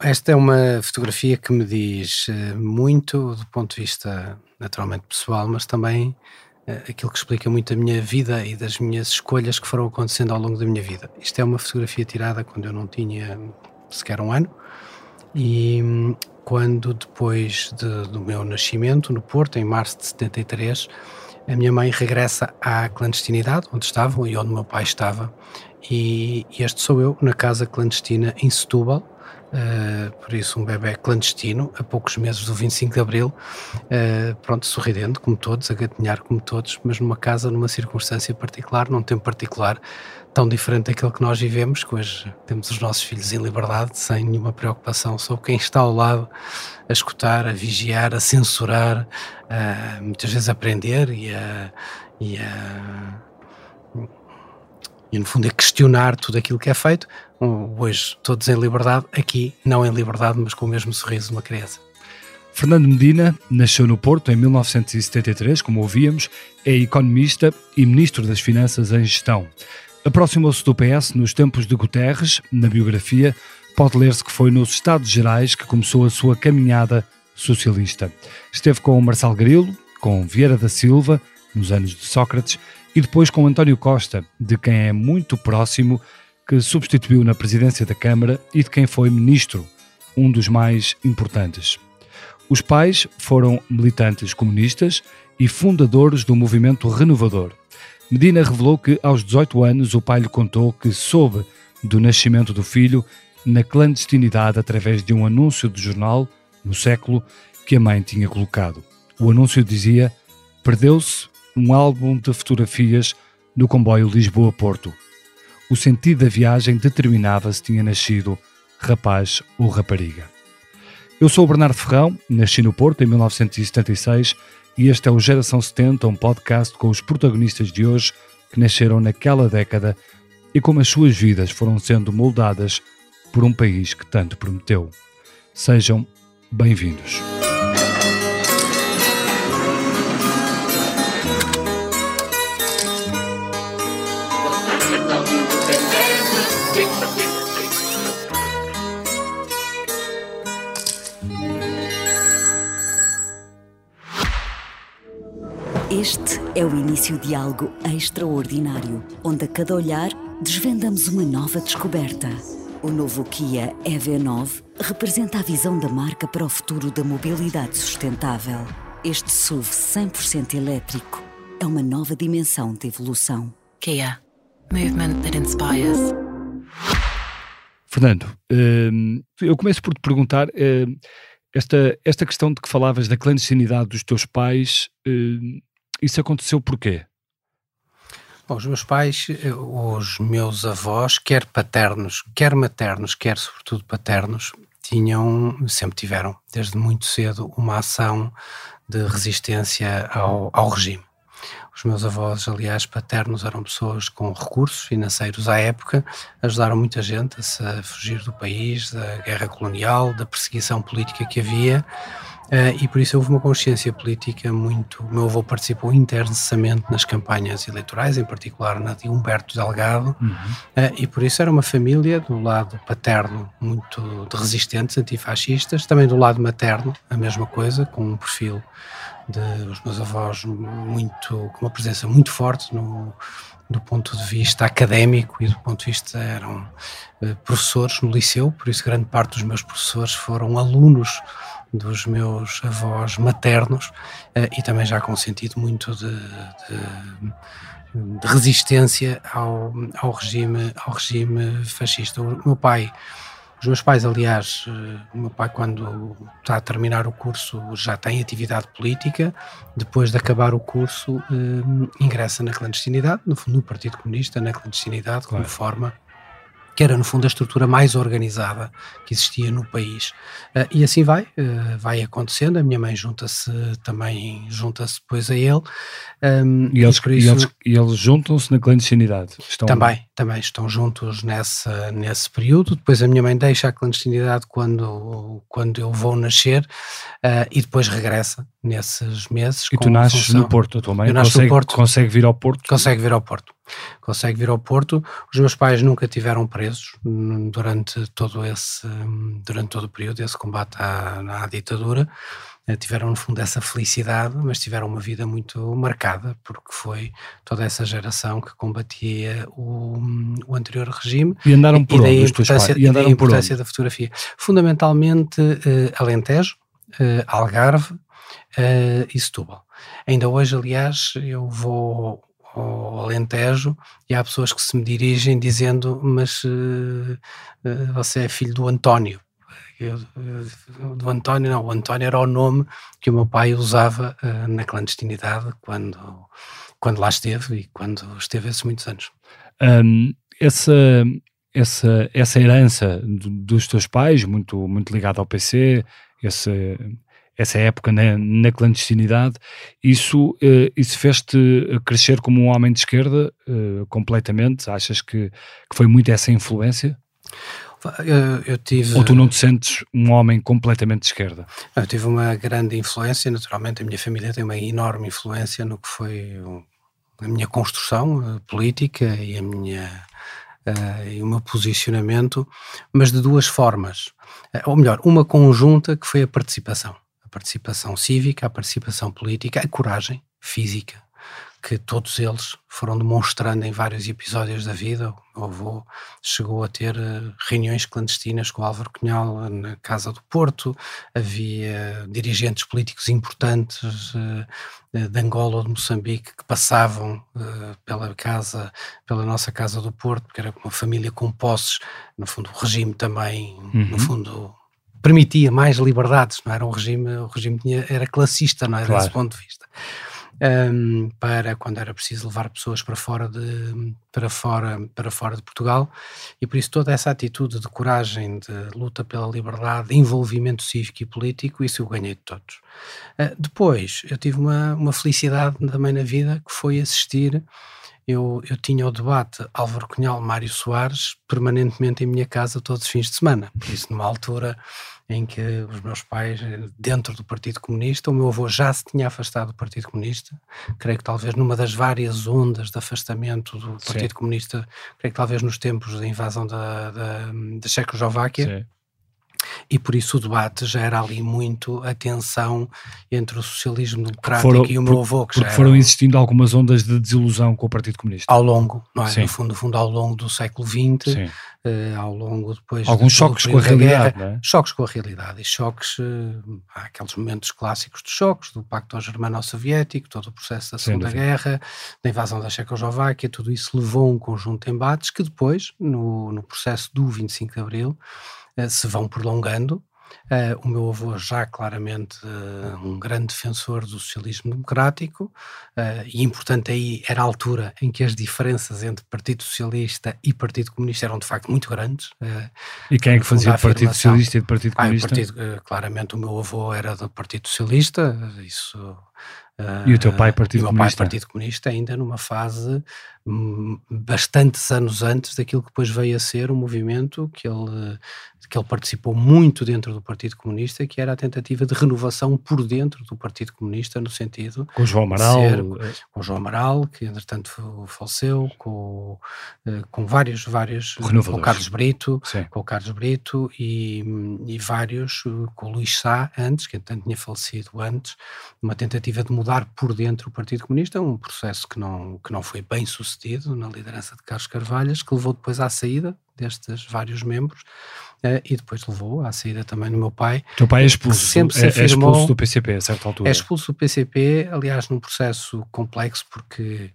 Esta é uma fotografia que me diz eh, muito do ponto de vista naturalmente pessoal, mas também uh, aquilo que explica muito a minha vida e das minhas escolhas que foram acontecendo ao longo da minha vida. Isto é uma fotografia tirada quando eu não tinha sequer um ano e hum, quando depois de, do meu nascimento no Porto, em março de 73, a minha mãe regressa à clandestinidade, onde estavam e onde meu pai estava, e este sou eu na casa clandestina em Setúbal, Uh, por isso um bebê clandestino, a poucos meses do 25 de Abril, uh, pronto, sorridente como todos, a gatinhar como todos, mas numa casa, numa circunstância particular, num tempo particular, tão diferente daquele que nós vivemos, que hoje temos os nossos filhos em liberdade, sem nenhuma preocupação sobre quem está ao lado, a escutar, a vigiar, a censurar, a muitas vezes a aprender e a, e a e no fundo a questionar tudo aquilo que é feito, hoje todos em liberdade, aqui não em liberdade, mas com o mesmo sorriso de uma criança. Fernando Medina nasceu no Porto em 1973, como ouvíamos, é economista e ministro das Finanças em Gestão. Aproximou-se do PS nos tempos de Guterres, na biografia, pode ler-se que foi nos Estados Gerais que começou a sua caminhada socialista. Esteve com Marcelo Grilo, com Vieira da Silva, nos anos de Sócrates, e depois com António Costa, de quem é muito próximo que substituiu na presidência da Câmara e de quem foi ministro, um dos mais importantes. Os pais foram militantes comunistas e fundadores do movimento renovador. Medina revelou que, aos 18 anos, o pai lhe contou que soube do nascimento do filho na clandestinidade através de um anúncio de jornal, no século, que a mãe tinha colocado. O anúncio dizia: Perdeu-se um álbum de fotografias no comboio Lisboa-Porto o sentido da viagem determinava se tinha nascido rapaz ou rapariga. Eu sou o Bernardo Ferrão, nasci no Porto em 1976 e este é o Geração 70, um podcast com os protagonistas de hoje que nasceram naquela década e como as suas vidas foram sendo moldadas por um país que tanto prometeu. Sejam bem-vindos. É o início de algo extraordinário, onde a cada olhar desvendamos uma nova descoberta. O novo Kia EV9 representa a visão da marca para o futuro da mobilidade sustentável. Este SUV 100% elétrico é uma nova dimensão de evolução. Kia. Movement that inspires. Fernando, hum, eu começo por te perguntar hum, esta, esta questão de que falavas da clandestinidade dos teus pais hum, isso aconteceu porquê? Bom, os meus pais, eh, os meus avós, quer paternos, quer maternos, quer sobretudo paternos, tinham, sempre tiveram, desde muito cedo, uma ação de resistência ao, ao regime. Os meus avós, aliás, paternos, eram pessoas com recursos financeiros à época, ajudaram muita gente a, a fugir do país, da guerra colonial, da perseguição política que havia Uh, e por isso houve uma consciência política muito. O meu avô participou intensamente nas campanhas eleitorais, em particular na de Humberto Delgado, uhum. uh, e por isso era uma família do lado paterno muito de resistentes, antifascistas, também do lado materno, a mesma coisa, com um perfil de os meus avós muito, com uma presença muito forte no, do ponto de vista académico e do ponto de vista eram uh, professores no liceu, por isso grande parte dos meus professores foram alunos dos meus avós maternos uh, e também já com sentido muito de, de, de resistência ao, ao, regime, ao regime fascista. O meu pai, os meus pais, aliás, uh, o meu pai, quando está a terminar o curso, já tem atividade política. Depois de acabar o curso, uh, ingressa na clandestinidade, no, no Partido Comunista, na clandestinidade, claro. como forma que era no fundo a estrutura mais organizada que existia no país. Uh, e assim vai, uh, vai acontecendo. A minha mãe junta-se também, junta-se depois a ele. Um, e, eles, e, isso, e, eles, e eles juntam-se na clandestinidade? Estão... Também, também estão juntos nessa, nesse período. Depois a minha mãe deixa a clandestinidade quando, quando eu vou nascer uh, e depois regressa nesses meses. E tu nasces função, no Porto, a tua mãe consegue, Porto, consegue vir ao Porto? Consegue vir ao Porto. Consegue vir ao Porto. Os meus pais nunca tiveram presos durante todo esse, durante todo o período, esse combate à, à ditadura. Eh, tiveram no fundo essa felicidade, mas tiveram uma vida muito marcada, porque foi toda essa geração que combatia o, o anterior regime. E andaram por e onde os teus pais? E andaram da importância da fotografia. Fundamentalmente uh, Alentejo, uh, Algarve uh, e Setúbal. Ainda hoje, aliás, eu vou ao Alentejo e há pessoas que se me dirigem dizendo mas você é filho do António eu, do António, não, o António era o nome que o meu pai usava uh, na clandestinidade quando, quando lá esteve e quando esteve esses muitos anos. Um, essa, essa, essa herança dos teus pais, muito, muito ligada ao PC, esse, essa época na, na clandestinidade, isso, uh, isso fez-te crescer como um homem de esquerda uh, completamente? Achas que, que foi muito essa influência? Eu, eu, tive... Ou tu não te sentes um homem completamente de esquerda? Eu tive uma grande influência, naturalmente a minha família tem uma enorme influência no que foi a minha construção política e a minha uh, e o meu posicionamento, mas de duas formas, ou melhor, uma conjunta que foi a participação, a participação cívica, a participação política, a coragem física, que todos eles foram demonstrando em vários episódios da vida. O meu avô chegou a ter uh, reuniões clandestinas com o Álvaro Cunhal na Casa do Porto, havia dirigentes políticos importantes uh, de Angola ou de Moçambique que passavam pela casa, pela nossa Casa do Porto, porque era uma família com posses, no fundo o regime também, uhum. no fundo permitia mais liberdades, não era? Um regime, o regime tinha, era classista, não era claro. desse ponto de vista. Um, para quando era preciso levar pessoas para fora de para fora para fora de Portugal. E por isso toda essa atitude de coragem de luta pela liberdade de envolvimento cívico e político isso eu ganhei de todos. Uh, depois eu tive uma, uma felicidade também na vida que foi assistir eu, eu tinha o debate Álvaro Cunhal Mário Soares permanentemente em minha casa todos os fins de semana. Por isso numa altura em que os meus pais, dentro do Partido Comunista, o meu avô já se tinha afastado do Partido Comunista, creio que talvez numa das várias ondas de afastamento do Partido Sim. Comunista, creio que talvez nos tempos da invasão da, da, da Checoslováquia, Sim e por isso o debate já era ali muito a tensão entre o socialismo democrático foram, e o meu avô. Que porque já foram era, existindo algumas ondas de desilusão com o Partido Comunista. Ao longo, não é? No fundo, no fundo, ao longo do século XX, uh, ao longo depois... Alguns choques com a realidade, guerra, é? Choques com a realidade e choques, uh, há aqueles momentos clássicos de choques, do Pacto Germano-Soviético, todo o processo da Segunda Guerra, da invasão da Checoslováquia, tudo isso levou a um conjunto de embates que depois, no, no processo do 25 de Abril, eh, se vão prolongando. Uh, o meu avô já claramente uh, um grande defensor do socialismo democrático uh, e importante aí era a altura em que as diferenças entre Partido Socialista e Partido Comunista eram de facto muito grandes. e quem é que fazia do Partido Socialista e do Partido Comunista? Ah, partido, claramente o meu avô era do Partido Socialista, isso e o teu pai, Partido Comunista? O meu pai, Partido Comunista, ainda numa fase bastantes anos antes daquilo que depois veio a ser o movimento que ele, que ele participou muito dentro do Partido Comunista, que era a tentativa de renovação por dentro do Partido Comunista, no sentido. Com João Amaral. Ser, com o João Amaral, que entretanto faleceu, com, eh, com vários, vários. Com Carlos Brito, Sim. com o Carlos Brito e, e vários, com o Luís Sá antes, que entretanto tinha falecido antes, uma tentativa de mudar mudar por dentro o Partido Comunista, um processo que não, que não foi bem sucedido na liderança de Carlos Carvalhas, que levou depois à saída destes vários membros uh, e depois levou à saída também do meu pai. O teu pai é expulso, sempre se afirmou, é, é expulso do PCP a certa altura. É expulso do PCP, aliás, num processo complexo, porque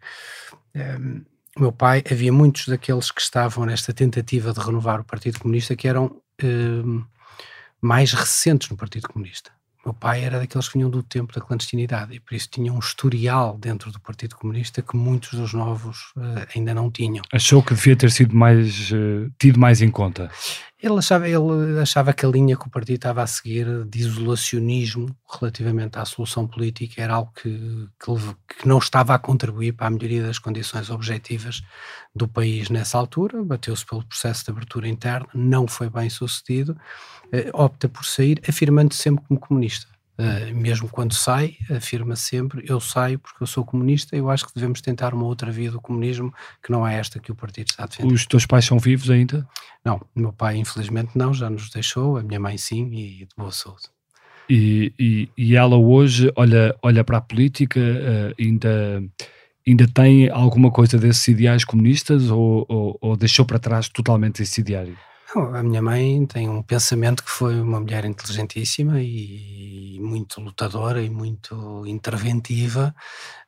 um, ehm, o meu pai, havia muitos daqueles que estavam nesta tentativa de renovar o Partido Comunista que eram um, ehm, mais recentes no Partido Comunista meu pai era daqueles que vinham do tempo da clandestinidade e por isso tinha um historial dentro do Partido Comunista que muitos dos novos uh, ainda não tinham. Achou que devia ter sido mais uh, tido mais em conta? Ele achava, ele achava que a linha que o partido estava a seguir de isolacionismo relativamente à solução política era algo que, que, que não estava a contribuir para a melhoria das condições objetivas do país nessa altura. Bateu-se pelo processo de abertura interna, não foi bem sucedido, eh, opta por sair, afirmando-se sempre como comunista. Uh, mesmo quando sai, afirma sempre: eu saio porque eu sou comunista. Eu acho que devemos tentar uma outra via do comunismo que não é esta que o partido está a defender. Os teus pais são vivos ainda? Não, meu pai, infelizmente, não, já nos deixou. A minha mãe, sim, e de boa saúde. E, e, e ela hoje olha, olha para a política, uh, ainda, ainda tem alguma coisa desses ideais comunistas ou, ou, ou deixou para trás totalmente esse ideário? A minha mãe tem um pensamento que foi uma mulher inteligentíssima e muito lutadora e muito interventiva.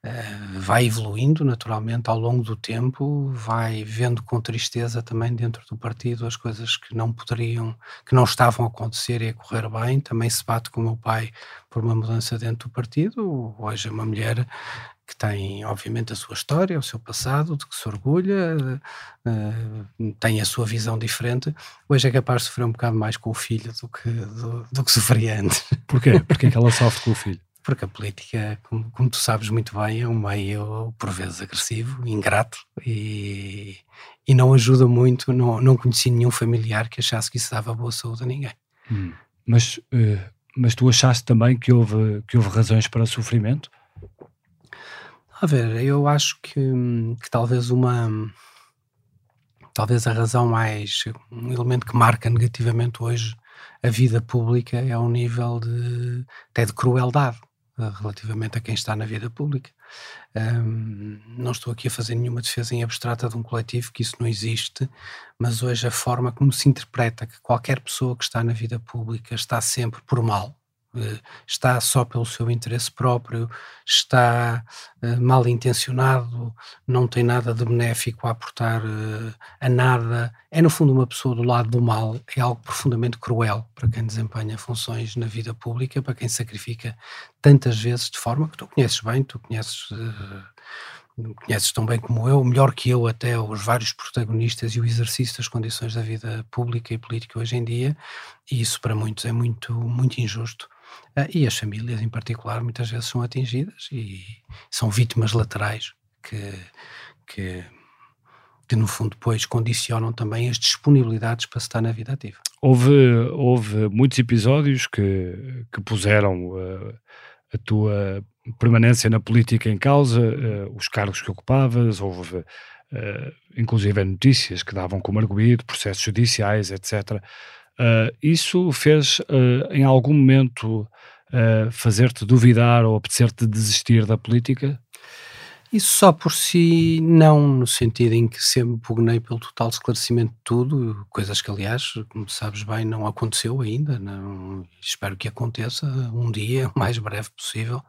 Uh, vai evoluindo naturalmente ao longo do tempo, vai vendo com tristeza também dentro do partido as coisas que não poderiam, que não estavam a acontecer e a correr bem. Também se bate com o meu pai por uma mudança dentro do partido. Hoje é uma mulher que tem, obviamente, a sua história, o seu passado, de que se orgulha, uh, tem a sua visão diferente. Hoje é capaz de sofrer um bocado mais com o filho do que, do, do que sofria antes. Porquê? Porquê que ela sofre com o filho? Porque a política, como, como, tu sabes muito bem, é um meio, por vezes, agressivo, ingrato e, e não ajuda muito. Não, não conheci nenhum familiar que achasse que isso dava boa saúde a ninguém. Hum. Mas, uh, mas tu achaste também que houve, que houve razões para sofrimento? A ver, eu acho que, que talvez uma. Talvez a razão mais. um elemento que marca negativamente hoje a vida pública é o nível de. até de crueldade eh, relativamente a quem está na vida pública. Um, não estou aqui a fazer nenhuma defesa em abstrata de um coletivo, que isso não existe, mas hoje a forma como se interpreta que qualquer pessoa que está na vida pública está sempre por mal, está só pelo seu interesse próprio, está uh, mal intencionado, não tem nada de benéfico a aportar uh, a nada, é no fundo uma pessoa do lado do mal, é algo profundamente cruel para quem desempenha funções na vida pública, para quem sacrifica tantas vezes de forma que tu conheces bem, tu conheces. Uh, conheces tão bem como eu, melhor que eu até os vários protagonistas e o exercício das condições da vida pública e política hoje em dia, e isso para muitos é muito, muito injusto. Uh, e as famílias, em particular, muitas vezes são atingidas e são vítimas laterais que, que, que no fundo, depois condicionam também as disponibilidades para se estar na vida ativa. Houve, houve muitos episódios que, que puseram uh, a tua permanência na política em causa, uh, os cargos que ocupavas, houve inclusive notícias que davam como arguído, processos judiciais, etc. Uh, isso fez uh, em algum momento uh, fazer-te duvidar ou apetecer-te desistir da política? Isso só por si não, no sentido em que sempre pugnei pelo total esclarecimento de tudo, coisas que aliás, como sabes bem, não aconteceu ainda, não, espero que aconteça um dia, o mais breve possível,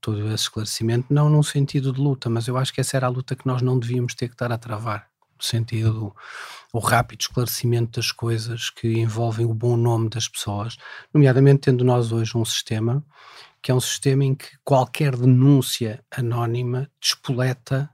todo esse esclarecimento, não num sentido de luta, mas eu acho que essa era a luta que nós não devíamos ter que estar a travar, sentido o rápido esclarecimento das coisas que envolvem o bom nome das pessoas, nomeadamente tendo nós hoje um sistema que é um sistema em que qualquer denúncia anónima despoleta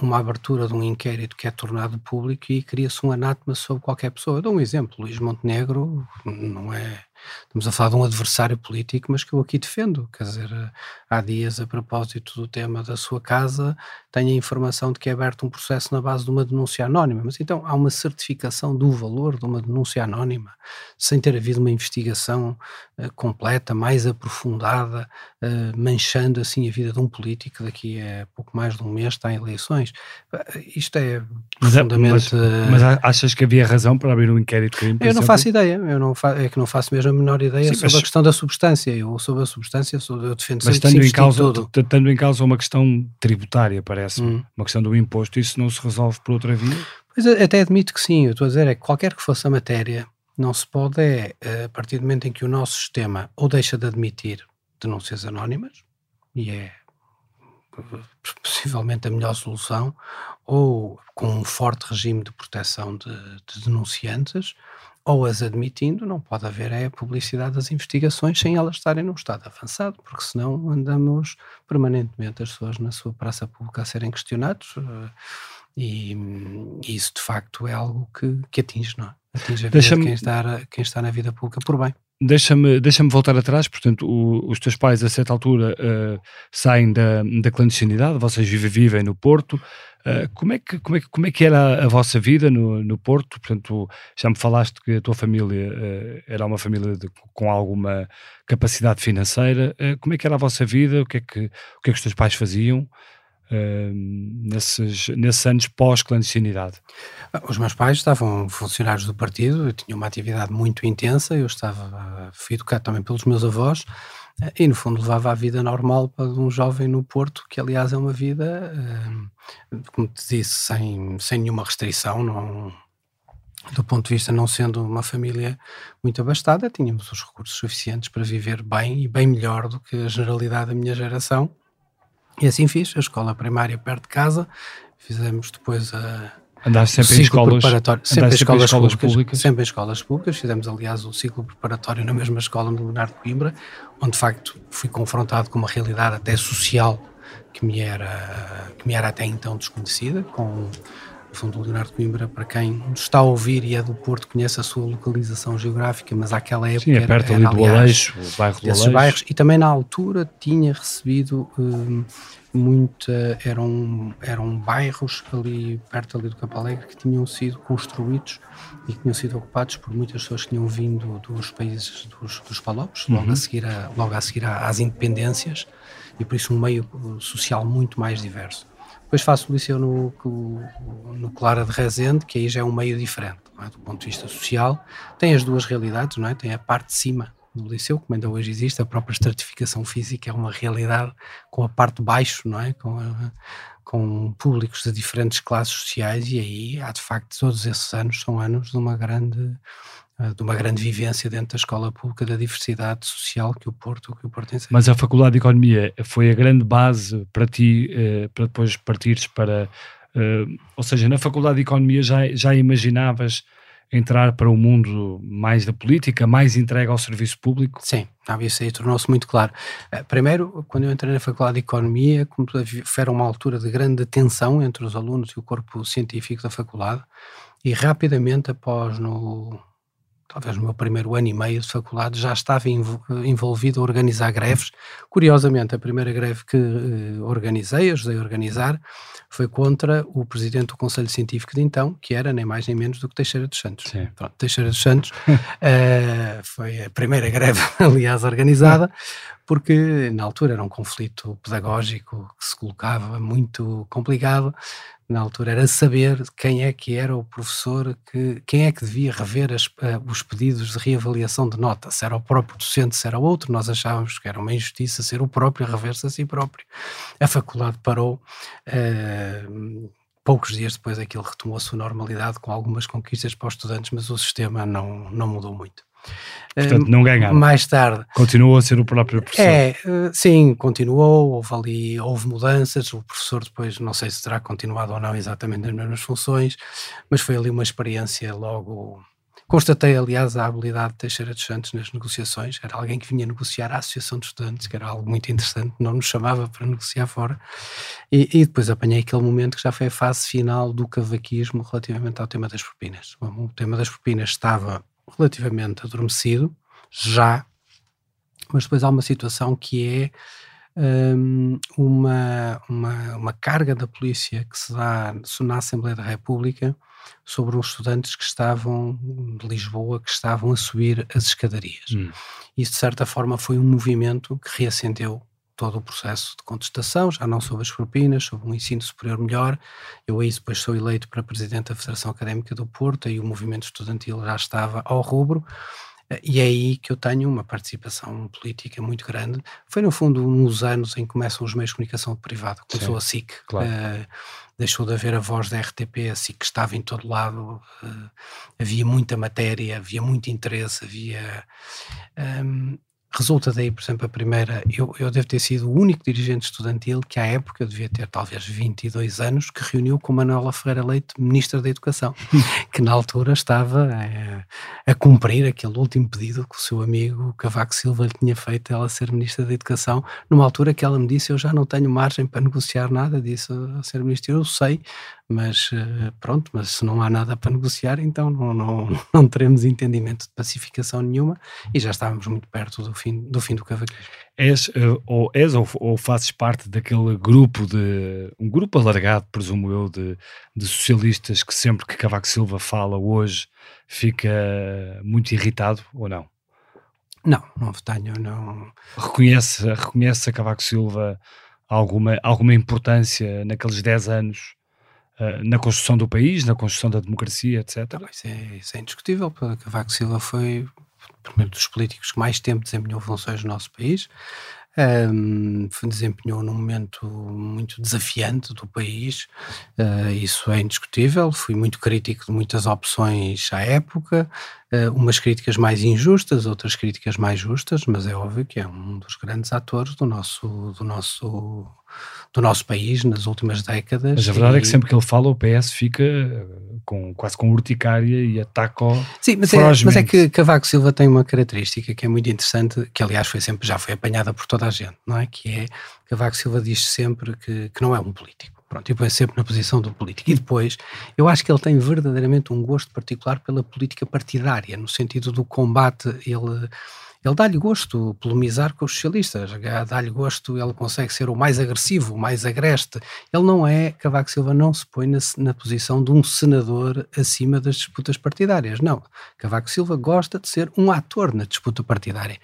uma abertura de um inquérito que é tornado público e cria-se um anátema sobre qualquer pessoa. Eu dou um exemplo, Luís Montenegro não é Estamos a falar de um adversário político, mas que eu aqui defendo. Quer dizer, há dias, a propósito do tema da sua casa, tenho a informação de que é aberto um processo na base de uma denúncia anónima. Mas então há uma certificação do valor de uma denúncia anónima, sem ter havido uma investigação uh, completa, mais aprofundada, uh, manchando assim a vida de um político daqui a pouco mais de um mês está em eleições. Uh, isto é profundamente. Mas, mas, achas que havia razão para abrir um inquérito crime? Eu não faço ideia, eu não fa é que não faço mesmo a menor ideia Sim, sobre mas... a questão da substância. Eu sobre a substância eu defendo mas sempre em causa, tudo. Tendo em causa uma questão tributária, parece hum. uma questão do imposto, isso não se resolve por outra via? Pois até admito que sim, eu estou a dizer é que qualquer que fosse a matéria, não se pode é, a partir do momento em que o nosso sistema ou deixa de admitir denúncias anónimas, e é possivelmente a melhor solução, ou com um forte regime de proteção de, de denunciantes, ou as admitindo, não pode haver é a publicidade das investigações sem elas estarem num estado avançado, porque senão andamos permanentemente as pessoas na sua praça pública a serem questionados eh, e, e isso de facto é algo que, que atinge, não é? atinge a vida de quem está, quem está na vida pública por bem. Deixa-me deixa voltar atrás, portanto, o, os teus pais a certa altura uh, saem da, da clandestinidade, vocês vivem, vivem no Porto. Uh, como, é que, como, é que, como é que era a, vossa vida no, no Porto? Portanto, já me falaste que a tua família uh, era uma família de, com alguma capacidade financeira. como é que era a vossa vida? O que é que, o que, é que os teus pais faziam? Nesses, nesses anos pós-clandestinidade? Os meus pais estavam funcionários do partido, eu tinha uma atividade muito intensa, eu estava, fui educado também pelos meus avós, eh, e no fundo levava a vida normal para um jovem no Porto, que aliás é uma vida, como te disse, sem, sem nenhuma restrição, não, do ponto de vista não sendo uma família muito abastada, tínhamos os recursos suficientes para viver bem e bem melhor do que a generalidade da minha geração. E assim fiz, a escola primária perto de casa, fizemos depois a. Andaste sempre em escolas, preparatório, sempre em escolas, escolas públicas, públicas, Sempre em escolas públicas. Fizemos, aliás, o ciclo preparatório na mesma escola no Leonardo Coimbra, onde de facto fui confrontado com uma realidade até social que me era, que me era até então desconhecida, com fundo, o Leonardo Coimbra, para quem está a ouvir e é do Porto, conhece a sua localização geográfica, mas àquela época Sim, é perto era, ali do Aleixo, o bairro do Aleixo. bairros, e também na altura tinha recebido hum, muita, eram, eram bairros ali perto ali do Campo Alegre que tinham sido construídos e que tinham sido ocupados por muitas pessoas que tinham vindo dos países dos, dos Palopes, logo, uhum. a seguir a, logo a seguir às independências, e por isso um meio social muito mais diverso. Depois faço o liceu no, no Clara de Rezende, que aí já é um meio diferente, é? do ponto de vista social. Tem as duas realidades, não é? Tem a parte de cima do liceu, como ainda hoje existe, a própria estratificação física é uma realidade com a parte de baixo, não é? Com, a, com públicos de diferentes classes sociais e aí há de facto todos esses anos são anos de uma grande de uma grande vivência dentro da escola pública da diversidade social que o Porto, que o Porto ensina. Mas a Faculdade de Economia foi a grande base para ti, eh, para depois partires para... Eh, ou seja, na Faculdade de Economia já, já imaginavas entrar para o um mundo mais da política, mais entregue ao serviço público? Sim, isso aí tornou-se muito claro. Primeiro, quando eu entrei na Faculdade de Economia, foi uma altura de grande tensão entre os alunos e o corpo científico da faculdade, e rapidamente após no talvez no meu primeiro ano e meio de faculdade, já estava envolvido a organizar greves. Curiosamente, a primeira greve que uh, organizei, ajudei a organizar, foi contra o presidente do Conselho Científico de então, que era nem mais nem menos do que Teixeira dos Santos. Pronto, Teixeira dos Santos uh, foi a primeira greve, aliás, organizada, porque na altura era um conflito pedagógico que se colocava muito complicado na altura era saber quem é que era o professor, que, quem é que devia rever as, uh, os pedidos de reavaliação de nota, se era o próprio docente, se era outro, nós achávamos que era uma injustiça ser o próprio a rever-se a si próprio. A faculdade parou, uh, poucos dias depois aquilo retomou a sua normalidade com algumas conquistas para os estudantes, mas o sistema não, não mudou muito. Portanto, não ganharam. Mais tarde. Continuou a ser o próprio professor. É, eh, sim, continuou, houve ali, houve mudanças, o professor depois, não sei se terá continuado ou não exatamente nas mesmas funções, mas foi ali uma experiência logo... Constatei, aliás, a habilidade de Teixeira dos Santos nas negociações, era alguém que vinha negociar a Associação de Estudantes, que era algo muito interessante, não nos chamava para negociar fora, e, e depois apanhei aquele momento que já foi a fase final do cavaquismo relativamente ao tema das propinas. O tema das propinas estava relativamente adormecido, já, mas depois há uma situação que é um, uma, uma, uma carga da polícia que se dá na Assembleia da República sobre os estudantes que estavam de Lisboa, que estavam a subir as escadarias. Hum. Isso, de certa forma, foi um movimento que reacendeu todo o processo de contestação, já não sobre as propinas, sobre um ensino superior melhor. Eu aí depois sou eleito para presidente da Federação Académica do Porto e o movimento estudantil já estava ao rubro. E é aí que eu tenho uma participação política muito grande. Foi, no fundo, nos anos em que começam os meios de comunicação privada. Começou Sim, a SIC, claro. uh, deixou de haver a voz da RTP, a SIC estava em todo lado, uh, havia muita matéria, havia muito interesse, havia. Um, resulta daí, por exemplo, a primeira, eu, eu devo ter sido o único dirigente estudantil que à época, devia ter talvez 22 anos, que reuniu com Manuela Ferreira Leite, Ministra da Educação, que na altura estava a, eh, a, cumprir aquele último pedido que o seu amigo Cavaco Silva lhe tinha feito, ela ser Ministra da Educação, numa altura que ela me disse, eu já não tenho margem para negociar nada disso a ser Ministro, eu sei mas uh, pronto, mas se não há nada para negociar, então não, não, não teremos entendimento de pacificação nenhuma e já estávamos muito perto do fim do, fim do cavaquismo. És, uh, ou, és ou, ou, fazes parte daquele grupo de, um grupo alargado, presumo eu, de, de socialistas que sempre que Cavaco Silva fala hoje fica muito irritado ou não? Não, não tenho, não. Reconhece, reconhece a Cavaco Silva alguma, alguma importância naqueles 10 anos uh, na construção do país, na construção da democracia, etc. isso, é, isso é indiscutível. Cavaco Silva foi primeiro dos políticos que mais tempo desempenhou funções no nosso país. Um, desempenhou num momento muito desafiante do país, uh, isso é indiscutível. Fui muito crítico de muitas opções à época, uh, umas críticas mais injustas, outras críticas mais justas, mas é óbvio que é um dos grandes atores do nosso, do nosso do nosso país nas últimas décadas. Mas a verdade e... é que sempre que ele fala, o PS fica eh, com, quase com urticária e ataca Sim, mas é, mas é, que Cavaco Silva tem uma característica que é muito interessante, que aliás foi sempre, já foi apanhada por toda a gente, não é? Que é, Cavaco Silva diz sempre que, que não é um político. Pronto, e põe sempre na posição do político. E depois, eu acho que ele tem verdadeiramente um gosto particular pela política partidária, no sentido do combate, ele ele dá-lhe gosto polemizar com os socialistas, dá-lhe gosto, ele consegue ser o mais agressivo, o mais agreste. Ele não é, Cavaco Silva não se põe na, na posição de um senador acima das disputas partidárias, não. Cavaco Silva gosta de ser um ator na disputa partidária,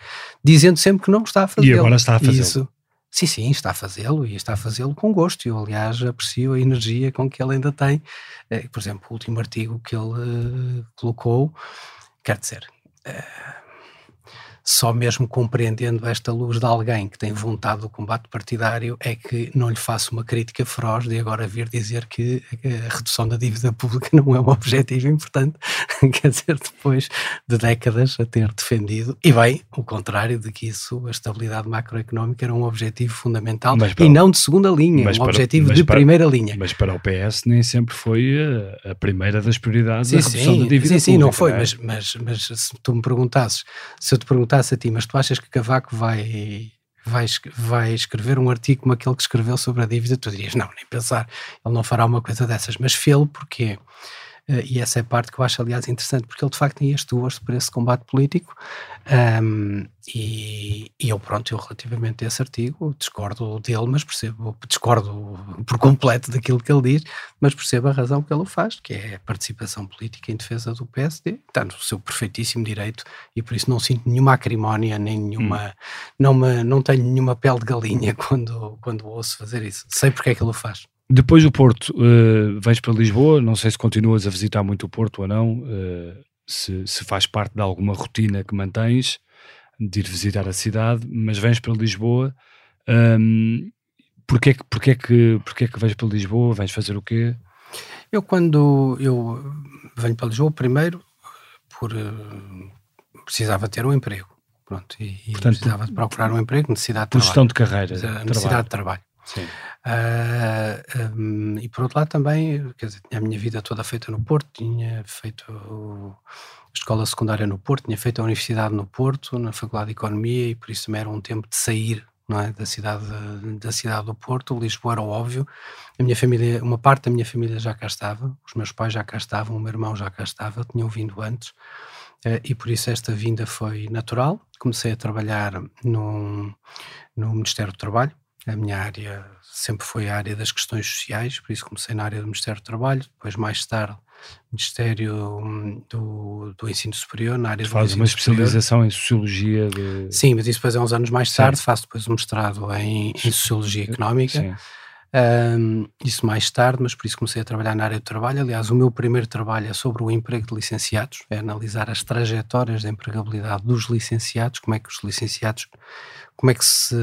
dizendo sempre que não está a fazer. E agora está a fazer. Isso, Sim, sim, está a fazê-lo e está a fazê-lo com gosto. Eu, aliás, aprecio a energia com que ele ainda tem. Eh, por exemplo, o último artigo que ele uh, colocou, quer dizer, uh, só mesmo compreendendo esta luz de alguém que tem vontade do combate partidário é que não lhe faço uma crítica feroz de agora vir dizer que a redução da dívida pública não é um objetivo importante, quer dizer, depois de décadas a ter defendido, e bem, o contrário de que isso, a estabilidade macroeconómica era um objetivo fundamental e não de segunda linha, um para, objetivo de para, primeira linha. Mas para o PS nem sempre foi a, a primeira das prioridades sim, a redução sim, da dívida sim, pública. Sim, não foi, é? mas, mas, mas se tu me perguntasses, se eu te perguntasse perguntasse a ti, mas tu achas que Cavaco vai, vai, vai escrever um artigo como aquele que escreveu sobre a dívida? Tu dirias, não, nem pensar, ele não fará uma coisa dessas. Mas fê-lo porque e essa é a parte que eu acho, aliás, interessante, porque ele de facto tem este gosto por esse combate político. Um, e, e, eu, pronto, eu relativamente a esse artigo discordo dele, mas percebo, discordo por completo daquilo que ele diz, mas percebo a razão que ele o faz, que é a participação política em defesa do PSD, está no seu perfeitíssimo direito e por isso não sinto nenhuma acrimónia, nem nenhuma, hum. não, me, não tenho nenhuma pele de galinha quando, quando ouço fazer isso. Sei porque é que ele o faz. Depois do Porto, uh, vens para Lisboa, não sei se continuas a visitar muito o Porto ou não, uh, se, se, faz parte de alguma rotina que mantens de ir visitar a cidade, mas vens para Lisboa. Um, porquê, porquê, que, porquê que vens para Lisboa? Vens fazer o quê? Eu quando eu venho para Lisboa, primeiro por uh, precisava ter um emprego. Pronto, e, e Portanto, precisava de procurar um emprego, necessidade de por trabalho. gestão de carreira. Necessidade trabalho. de trabalho. Sim. Uh, ah, um, e por outro lado também, quer dizer, tinha a minha vida toda feita no Porto, tinha feito a escola secundária no Porto, tinha feito a universidade no Porto, na Faculdade de Economia, e por isso também era um tempo de sair é, da cidade da cidade do Porto, Lisboa era óbvio. A minha família, uma parte da minha família já cá estava, os meus pais já cá estavam, o meu irmão já cá estava, tinham vindo antes. Uh, e por isso esta vinda foi natural. Comecei a trabalhar no, no Ministério do Trabalho, a minha área sempre foi a área das questões sociais, por isso comecei na área do Ministério do Trabalho, depois mais tarde Ministério hum, do, do Ensino Superior, na área Faz uma especialização superior. em Sociologia de... Sim, mas isso depois é uns anos mais tarde, Sim. faço depois um mestrado em, em Sociologia Económica. Um, isso mais tarde, mas por isso comecei a trabalhar na área do trabalho. Aliás, o meu primeiro trabalho é sobre o emprego de licenciados, é analisar as trajetórias de empregabilidade dos licenciados, como é que os licenciados, como é que se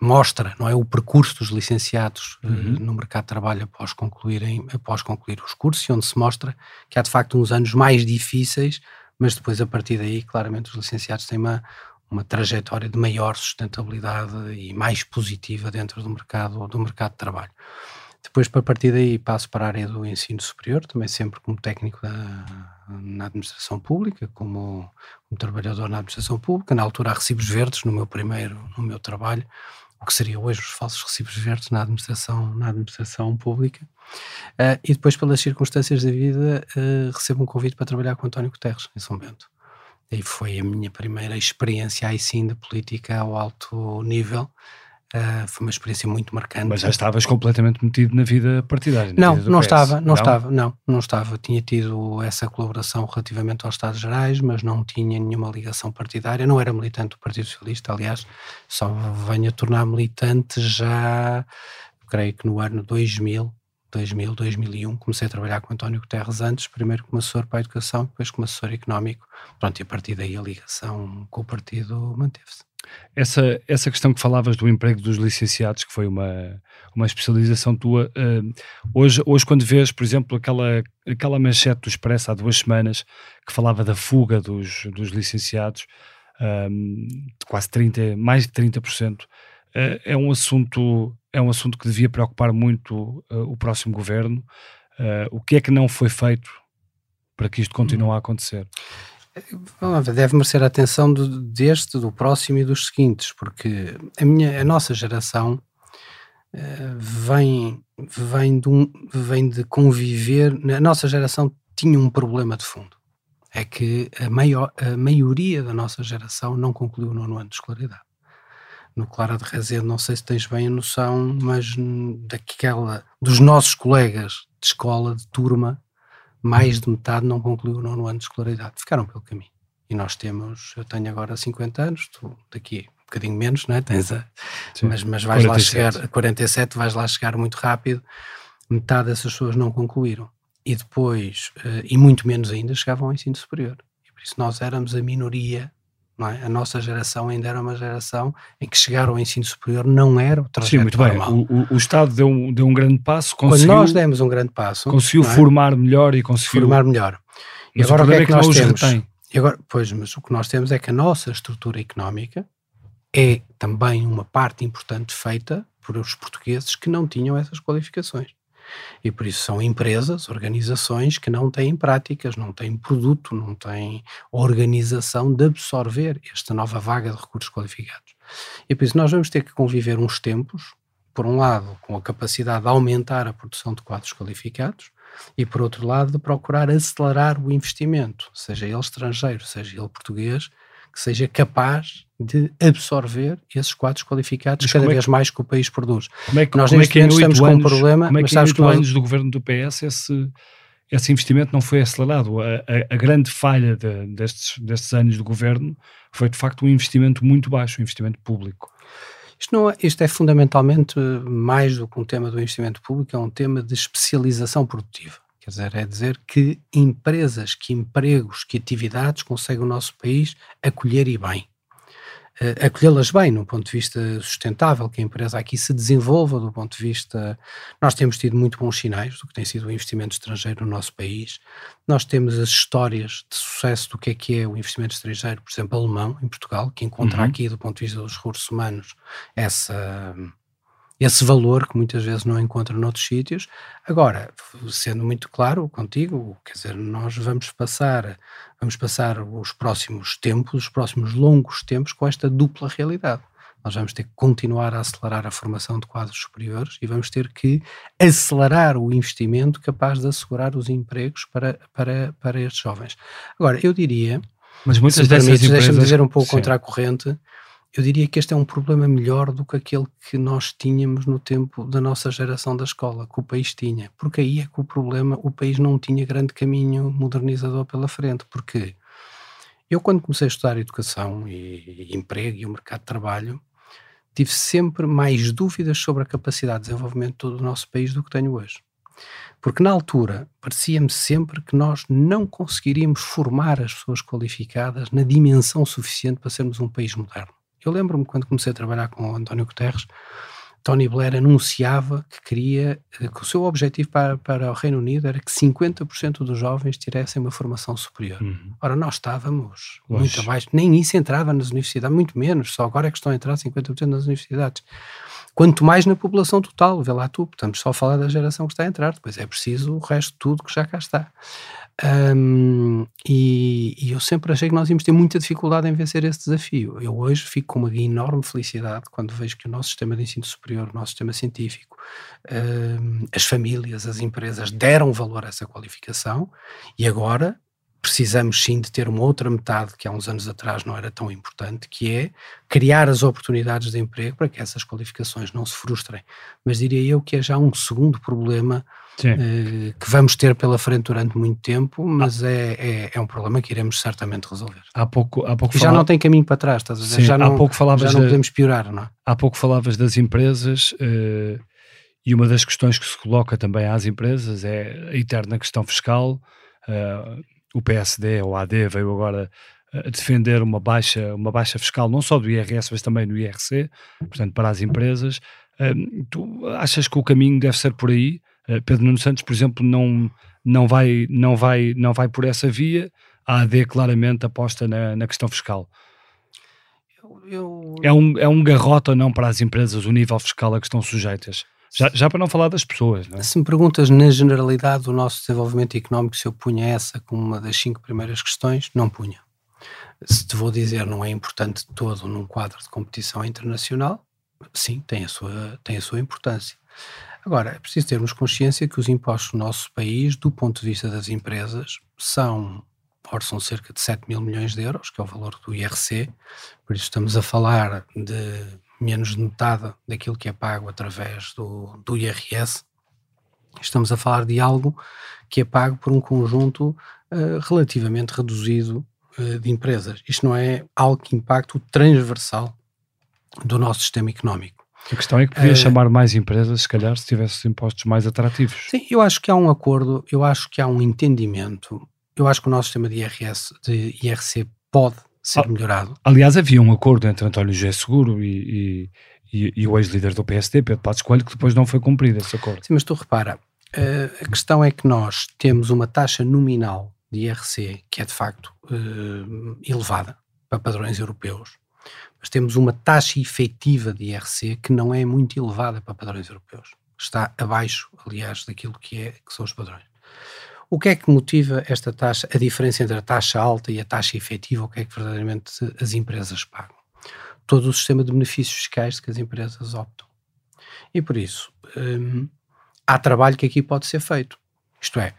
mostra não é o percurso dos licenciados eh, uhum. uh, no mercado de trabalho após concluírem após concluir os cursos e onde se mostra que há de facto uns anos mais difíceis mas depois a partir daí claramente os licenciados têm uma uma trajetória de maior sustentabilidade e mais positiva dentro do mercado do mercado de trabalho depois para partir daí passo para a área do ensino superior também sempre como técnico da, na administração pública como, como trabalhador na administração pública na altura há recibos verdes no meu primeiro no meu trabalho o que seria hoje os falsos recibos verdes na administração, na administração pública. Uh, e depois, pelas circunstâncias da vida, uh, recebo um convite para trabalhar com António Guterres, em São Bento. E foi a minha primeira experiência aí sim de política ao alto nível. Uh, foi uma experiência muito marcante. Mas já estavas completamente metido na vida partidária? Na não, vida não PS. estava, não, não, estava, não, não estava. Tinha tido essa colaboração relativamente aos Estados Gerais, mas não tinha nenhuma ligação partidária. Não era militante do Partido Socialista, aliás, só venho a tornar militante já, creio que no ano 2000, 2000, 2001, comecei a trabalhar com António Guterres antes, primeiro como assessor para a educação, depois como assessor económico. Pronto, e a partir daí a ligação com o partido manteve-se. Essa, essa questão que falavas do emprego dos licenciados, que foi uma, uma especialização tua, uh, hoje, hoje quando vês, por exemplo, aquela, aquela manchete do Expresso há duas semanas que falava da fuga dos, dos licenciados, ehm, de quase 30, mais de 30%, uh, eh, é um assunto é um assunto que devia preocupar muito uh, o próximo governo. o que é que não foi feito para que isto continue a acontecer? Deve merecer a atenção do, deste, do próximo e dos seguintes, porque a, minha, a nossa geração uh, vem, vem, de um, vem de conviver. A nossa geração tinha um problema de fundo. É que a, maior, a maioria da nossa geração não concluiu o nono ano de escolaridade. No Clara de Rezende, não sei se tens bem a noção, mas daquela, dos nossos colegas de escola, de turma, mais de metade não concluiu o nono ano de escolaridade, ficaram pelo caminho. E nós temos, eu tenho agora 50 anos, tu daqui um bocadinho menos, não é? Tens a, mas, mas vais 47. lá chegar, a 47, vais lá chegar muito rápido, metade dessas pessoas não concluíram. E depois, uh, e muito menos ainda, chegavam ao ensino superior. E por isso nós éramos a minoria é? A nossa geração ainda era uma geração em que chegar ao ensino superior não era o trajeto Sim, muito normal. bem. O, o, o, Estado deu um, deu um grande passo. Conseguiu, Quando nós demos um grande passo... Conseguiu é? formar melhor e conseguiu... Formar melhor. E agora o, o que é, é que, nós temos? E agora, pois, mas o que nós temos é que a nossa estrutura económica é também uma parte importante feita por os portugueses que não tinham essas qualificações. E por isso são empresas, organizações que não têm práticas, não têm produto, não têm organização de absorver esta nova vaga de recursos qualificados. E por isso nós vamos ter que conviver uns tempos, por um lado, com a capacidade de aumentar a produção de quadros qualificados, e por outro lado, de procurar acelerar o investimento, seja ele estrangeiro, seja ele português, que seja capaz de absorver esses quadros qualificados mas cada é vez que, mais que o país produz. Como é que, nós neste é momento estamos anos, com um problema, como é que mas em nós... anos do governo do PS esse, esse investimento não foi acelerado. A, a, a grande falha de, destes, destes anos do governo foi de facto um investimento muito baixo, um investimento público. Isto, não é, isto é fundamentalmente mais do que um tema do investimento público, é um tema de especialização produtiva. Quer dizer, é dizer que empresas, que empregos, que atividades consegue o nosso país acolher e bem. Uh, acolhê-las bem, no ponto de vista sustentável, que a empresa aqui se desenvolva do ponto de vista. Nós temos tido muito bons sinais do que tem sido o investimento estrangeiro no nosso país. Nós temos as histórias de sucesso do que é que é o investimento estrangeiro, por exemplo, alemão, em Portugal, que encontra uhum. aqui, do ponto de vista dos recursos humanos, essa esse valor que muitas vezes não encontra noutros sítios. Agora, sendo muito claro contigo, quer dizer, nós vamos passar, vamos passar os próximos tempos, os próximos longos tempos com esta dupla realidade. Nós vamos ter que continuar a acelerar a formação de quadros superiores e vamos ter que acelerar o investimento capaz de assegurar os empregos para, para, para estes jovens. Agora, eu diria, mas muitas se dessas empresas... deixa-me dizer um pouco contra a corrente, eu diria que este é um problema melhor do que aquele que nós tínhamos no tempo da nossa geração da escola, que o país tinha. Porque aí é que o problema, o país não tinha grande caminho modernizador pela frente. Porque eu, quando comecei a estudar educação e, emprego e o mercado de trabalho, tive sempre mais dúvidas sobre a capacidade de desenvolvimento do nosso país do que tenho hoje. Porque na altura parecia-me sempre que nós não conseguiríamos formar as pessoas qualificadas na dimensão suficiente para sermos um país moderno. Eu lembro-me quando comecei a trabalhar com o António Guterres, Tony Blair anunciava que queria, eh, que o seu objetivo para, para o Reino Unido era que 50% dos jovens tivessem uma formação superior. Uhum. Ora, nós estávamos Oxe. muito abaixo, nem isso entrava nas universidades, muito menos, só agora é que estão a entrar 50% nas universidades. Quanto mais na população total, vê lá tu, estamos só a falar da geração que está a entrar, depois é preciso o resto de tudo que já cá está. Um, e, e, eu sempre achei que nós íamos ter muita dificuldade em vencer esse desafio. Eu hoje fico com uma enorme felicidade quando vejo que o nosso sistema de ensino superior, o nosso sistema científico, um, as famílias, as empresas deram valor a essa qualificação e agora precisamos sim de ter uma outra metade que há uns anos atrás não era tão importante, que é criar as oportunidades de emprego para que essas qualificações não se frustrem. Mas diria eu que é já um segundo problema eh, que vamos ter pela frente durante muito tempo, mas é, é, é, um problema que iremos certamente resolver. Há pouco, há pouco e já não tem caminho para trás, estás a dizer? Sim, já não, há pouco falavas já não podemos piorar, não é? Há pouco falavas das empresas eh, e uma das questões que se coloca também às empresas é a eterna questão fiscal. Uh, o PSD, ou a AD, veio agora a defender uma baixa, uma baixa fiscal, não só do IRS, mas também do IRC, portanto, para as empresas. Uh, tu achas que o caminho deve ser por aí? Uh, Pedro Nuno Santos, por exemplo, não, não, vai, não, vai, não vai por essa via. A AD claramente aposta na, na questão fiscal. Eu, eu... É, um, é um garrote ou não para as empresas o nível fiscal a que estão sujeitas? Já, já para não falar das pessoas. Não é? Se me perguntas na generalidade do nosso desenvolvimento económico se eu punha essa como uma das cinco primeiras questões, não punha. Se te vou dizer não é importante todo num quadro de competição internacional, sim, tem a sua, tem a sua importância. Agora, é preciso termos consciência que os impostos no nosso país, do ponto de vista das empresas, são orçam cerca de 7 mil milhões de euros, que é o valor do IRC, por isso estamos a falar de menos de metade daquilo que é pago através do, do IRS. Estamos a falar de algo que é pago por um conjunto uh, relativamente reduzido uh, de empresas. Isto não é algo que impacte o transversal do nosso sistema económico. A questão é que podia uh, chamar mais empresas, se calhar, se tivesse impostos mais atrativos. Sim, eu acho que há um acordo, eu acho que há um entendimento. Eu acho que o nosso sistema de IRS, de IRC pode ser melhorado. Aliás, havia um acordo entre António José Seguro e, e, e o ex-líder do PSD, Pedro Passos Coelho, que depois não foi cumprido esse acordo. Sim, mas tu repara, uh, a questão é que nós temos uma taxa nominal de IRC que é de facto uh, elevada para padrões europeus, mas temos uma taxa efetiva de IRC que não é muito elevada para padrões europeus. Está abaixo, aliás, daquilo que, é, que são os padrões. O que é que motiva esta taxa, a diferença entre a taxa alta e a taxa efetiva? O que é que verdadeiramente as empresas pagam? Todo o sistema de benefícios fiscais que as empresas optam. E por isso, hum, há trabalho que aqui pode ser feito. Isto é,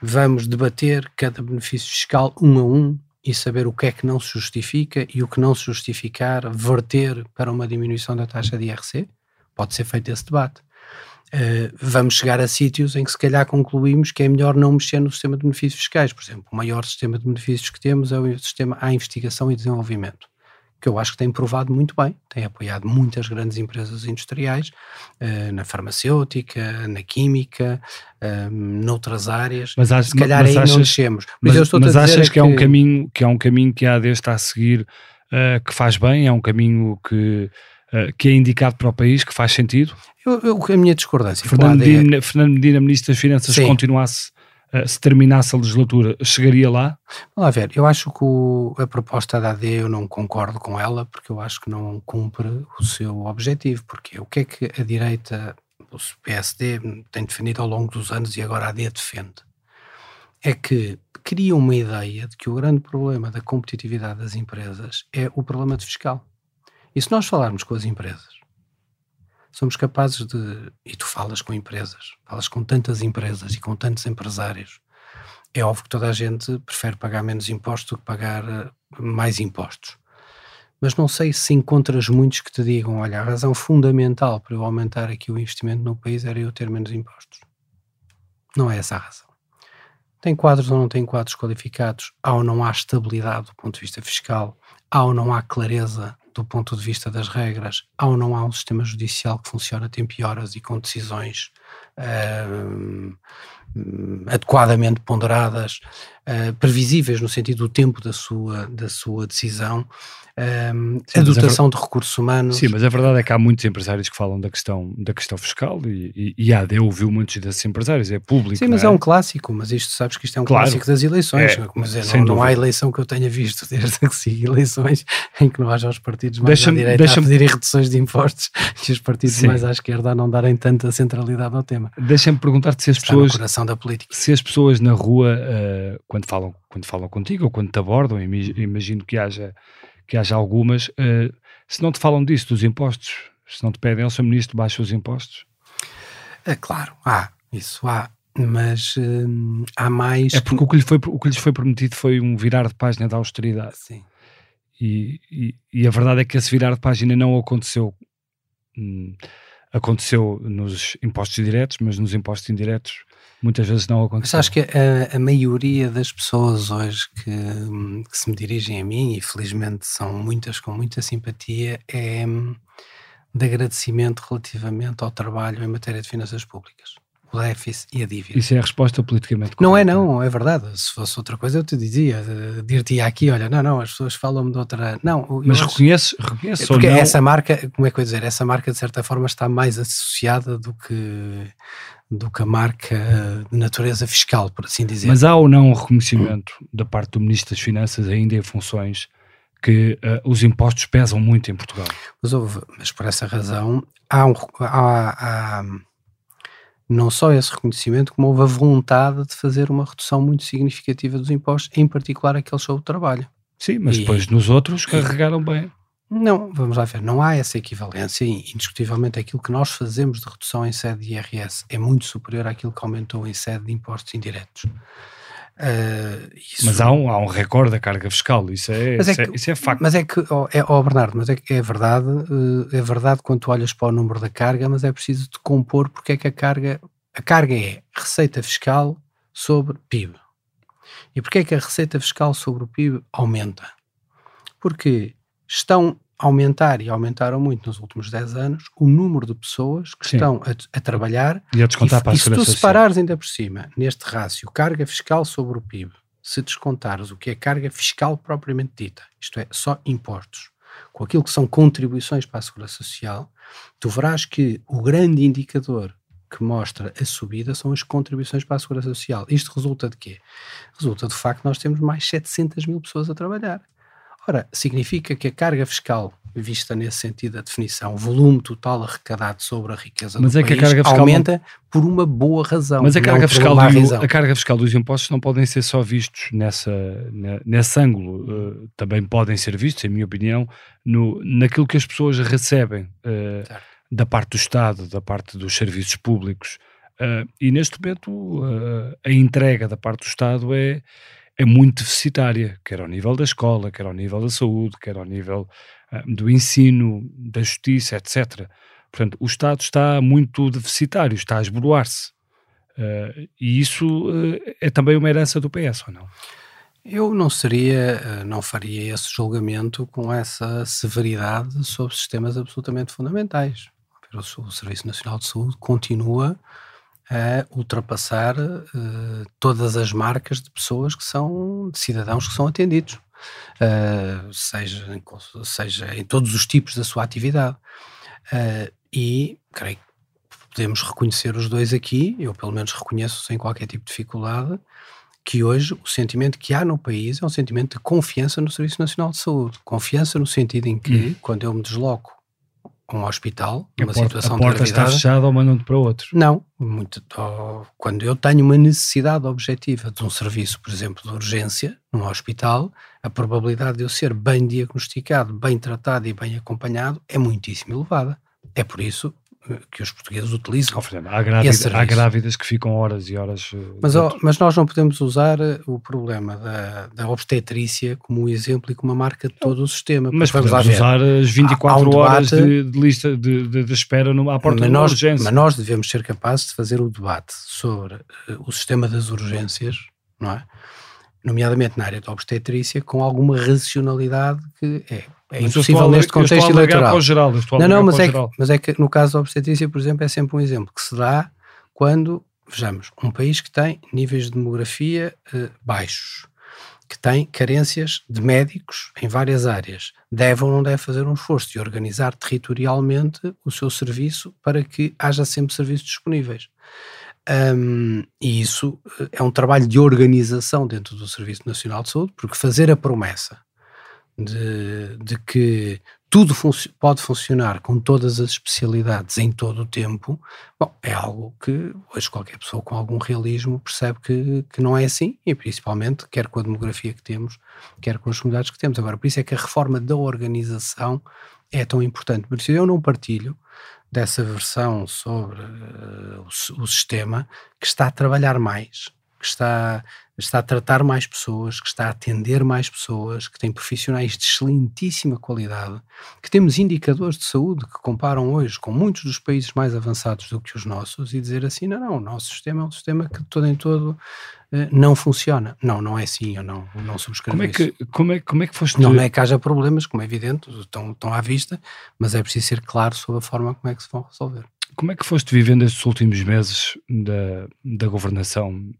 vamos debater cada benefício fiscal um a um e saber o que é que não se justifica e o que não se justificar, verter para uma diminuição da taxa de IRC. Pode ser feito esse debate. Uh, vamos chegar a sítios em que se calhar concluímos que é melhor não mexer no sistema de benefícios fiscais. Por exemplo, o maior sistema de benefícios que temos é o sistema à investigação e desenvolvimento, que eu acho que tem provado muito bem, tem apoiado muitas grandes empresas industriais, uh, na farmacêutica, na química, uh, noutras áreas. Mas, se calhar aí achas, não mexemos. Mas, mas, mas achas que, é que, é um caminho que é um caminho que a AD está a seguir que faz bem, é um caminho que que é indicado para o país, que faz sentido? Eu, eu, a minha discordância. Fernando Medina, é... Fernando Medina, Ministro das Finanças, Sim. continuasse, uh, se terminasse a legislatura, chegaria lá? Vamos lá ver, eu acho que o, a proposta da AD eu não concordo com ela, porque eu acho que não cumpre o seu objetivo, porque o que é que a direita, o PSD, tem defendido ao longo dos anos e agora a AD defende? É que cria uma ideia de que o grande problema da competitividade das empresas é o problema fiscal. E se nós falarmos com as empresas, somos capazes de. E tu falas com empresas, falas com tantas empresas e com tantos empresários. É óbvio que toda a gente prefere pagar menos impostos do que pagar eh, mais impostos. Mas não sei se encontras muitos que te digam: olha, a razão fundamental para eu aumentar aqui o investimento no país era eu ter menos impostos. Não é essa a razão. Tem quadros ou não tem quadros qualificados? Há ou não há estabilidade do ponto de vista fiscal? Há ou não há clareza do ponto de vista das regras, há ou não há um sistema judicial que funciona a tempo e horas e com decisões uh, adequadamente ponderadas, uh, previsíveis no sentido do tempo da sua, da sua decisão, um, Sim, a dotação a ver... de recursos humanos. Sim, mas a verdade é que há muitos empresários que falam da questão, da questão fiscal e, e, e a AD ouviu muitos desses empresários, é público. Sim, mas é? é? um clássico, mas isto sabes que isto é um claro. clássico das eleições. É, mas é, não, não, há eleição que eu tenha visto desde que siga eleições em que não haja os partidos mais à direita a pedirem reduções de impostos e os partidos Sim. mais à esquerda a não darem tanta centralidade ao tema. Deixa-me perguntar-te se as Está pessoas. Coração da política. Se as pessoas na rua, uh, quando, falam, quando falam contigo ou quando te abordam, imagino que haja que haja algumas, uh, se não te falam disso, dos impostos, se não te pedem, o Sr. Ministro baixa os impostos? É claro, há, isso há, mas uh, há mais... É porque o que, lhe foi, o que lhes foi prometido foi um virar de página da austeridade. Sim. E, e, e, a verdade é que esse virar de página não aconteceu. Hum, aconteceu nos impostos diretos, mas nos impostos indiretos muitas vezes não acontece. Mas acho que a, a maioria das pessoas hoje que, que, se me dirigem a mim, e felizmente são muitas com muita simpatia, é de agradecimento relativamente ao trabalho em matéria de finanças públicas o déficit e a dívida. Isso é a resposta politicamente correta. Não é não, é verdade. Se fosse outra coisa eu te dizia, dir-te aqui, olha, não, não, as pessoas falam-me de outra... Não, Mas reconhece, reconhece Porque não... essa marca, como é que eu ia dizer, essa marca de certa forma está mais associada do que do que a marca de natureza fiscal, por assim dizer. Mas há ou não um reconhecimento da parte do Ministro das Finanças ainda em funções que uh, os impostos pesam muito em Portugal? Mas, houve, mas por essa razão há, um, há, há não só esse reconhecimento, como houve a vontade de fazer uma redução muito significativa dos impostos, em particular aqueles sobre o trabalho. Sim, mas e, depois nos outros carregaram bem. Não, vamos lá ver, não há essa equivalência indiscutivelmente aquilo que nós fazemos de redução em sede de IRS é muito superior àquilo que aumentou em sede de impostos indiretos. Uh, isso... Mas há um, há um recorde da carga fiscal, isso é, mas é, que, é, isso é facto. Mas é que, oh, é, oh Bernardo, mas é que é verdade, uh, é verdade quando tu olhas para o número da carga, mas é preciso te compor porque é que a carga, a carga é receita fiscal sobre PIB. E porque é que a receita fiscal sobre o PIB aumenta? Porque estão aumentar e aumentaram muito nos últimos 10 anos o número de pessoas que Sim. estão a, a, trabalhar e a descontar e, para a e se tu separares ainda por cima neste rácio carga fiscal sobre o PIB, se descontares o que é carga fiscal propriamente dita, isto é, só impostos, com aquilo que são contribuições para a Segurança Social, tu verás que o grande indicador que mostra a subida são as contribuições para a Segurança Social. Isto resulta de quê? Resulta do facto que nós temos mais 700 mil pessoas a trabalhar. Ora, significa que a carga fiscal, vista nesse sentido a definição, volume total arrecadado sobre a riqueza Mas do é país, aumenta não... por uma boa razão. Mas a carga, fiscal do, a carga fiscal dos impostos não podem ser só vistos nessa, nesse ângulo. Uh, também podem ser vistos, em minha opinião, no, naquilo que as pessoas recebem uh, da parte do Estado, da parte dos serviços públicos. Uh, e neste momento a entrega da parte do Estado é é muito deficitária, quer ao nível da escola, quer ao nível da saúde, quer ao nível uh, do ensino, da justiça, etc. Portanto, o Estado está muito deficitário, está a esboroar-se. Uh, e isso uh, é também uma herança do PS, ou não? Eu não seria, não faria esse julgamento com essa severidade sobre sistemas absolutamente fundamentais. O Serviço Nacional de Saúde continua a ultrapassar uh, todas as marcas de pessoas que são, de cidadãos que são atendidos, uh, seja, em, seja em todos os tipos da sua atividade. Uh, e creio que podemos reconhecer os dois aqui, eu pelo menos reconheço sem qualquer tipo de dificuldade, que hoje o sentimento que há no país é um sentimento de confiança no Serviço Nacional de Saúde. Confiança no sentido em que, uhum. quando eu me desloco um hospital, uma porta, situação a porta está fechada ou mandam-te para outro? Não, muito, quando eu tenho uma necessidade objetiva de um serviço, por exemplo, de urgência num hospital, a probabilidade de eu ser bem diagnosticado, bem tratado e bem acompanhado é muitíssimo elevada. É por isso que os portugueses utilizam. Oh, há, grávidas, há grávidas que ficam horas e horas. Eh, mas, oh, mas nós não podemos usar eh, o problema da, da obstetrícia como um exemplo e como uma marca de todo o sistema. Mas vamos usar as 24 um horas de, de, lista de, de, de espera no, à porta mas nós, urgência. Mas nós devemos ser capazes de fazer o debate sobre uh, o sistema das urgências, não é? Nomeadamente na área da obstetrícia, com alguma racionalidade que é é mas impossível neste contexto eleitoral. Geral, não, não, mas é, que, mas é que no caso da obstetrícia, por exemplo, é sempre um exemplo que se dá quando, vejamos, um país que tem níveis de demografia eh, baixos, que tem carências de médicos em várias áreas, deve ou não deve fazer um esforço de organizar territorialmente o seu serviço para que haja sempre serviços disponíveis. Um, e isso eh, é um trabalho de organização dentro do Serviço Nacional de Saúde, porque fazer a promessa de, de que tudo pode funcionar com todas as especialidades em todo o tempo, bom, é algo que hoje qualquer pessoa com algum realismo percebe que, que não é assim, e principalmente, quer com a demografia que temos, quer com as comunidades que temos. Agora, por isso é que a reforma da organização é tão importante. Por isso eu não partilho dessa versão sobre uh, o, o, sistema que está a trabalhar mais, que está, está a tratar mais pessoas, que está a atender mais pessoas, que tem profissionais de excelentíssima qualidade, que temos indicadores de saúde que comparam hoje com muitos dos países mais avançados do que os nossos e dizer assim, não, não, o nosso sistema é um sistema que todo em todo uh, não funciona. Não, não é assim, eu não, não subscrevo como é que, isso. Como é, como é que foste... Não é que haja problemas, como é evidente, estão, estão à vista, mas é preciso ser claro sobre a forma como é que se vão resolver. Como é que foste vivendo estes últimos meses da, da governação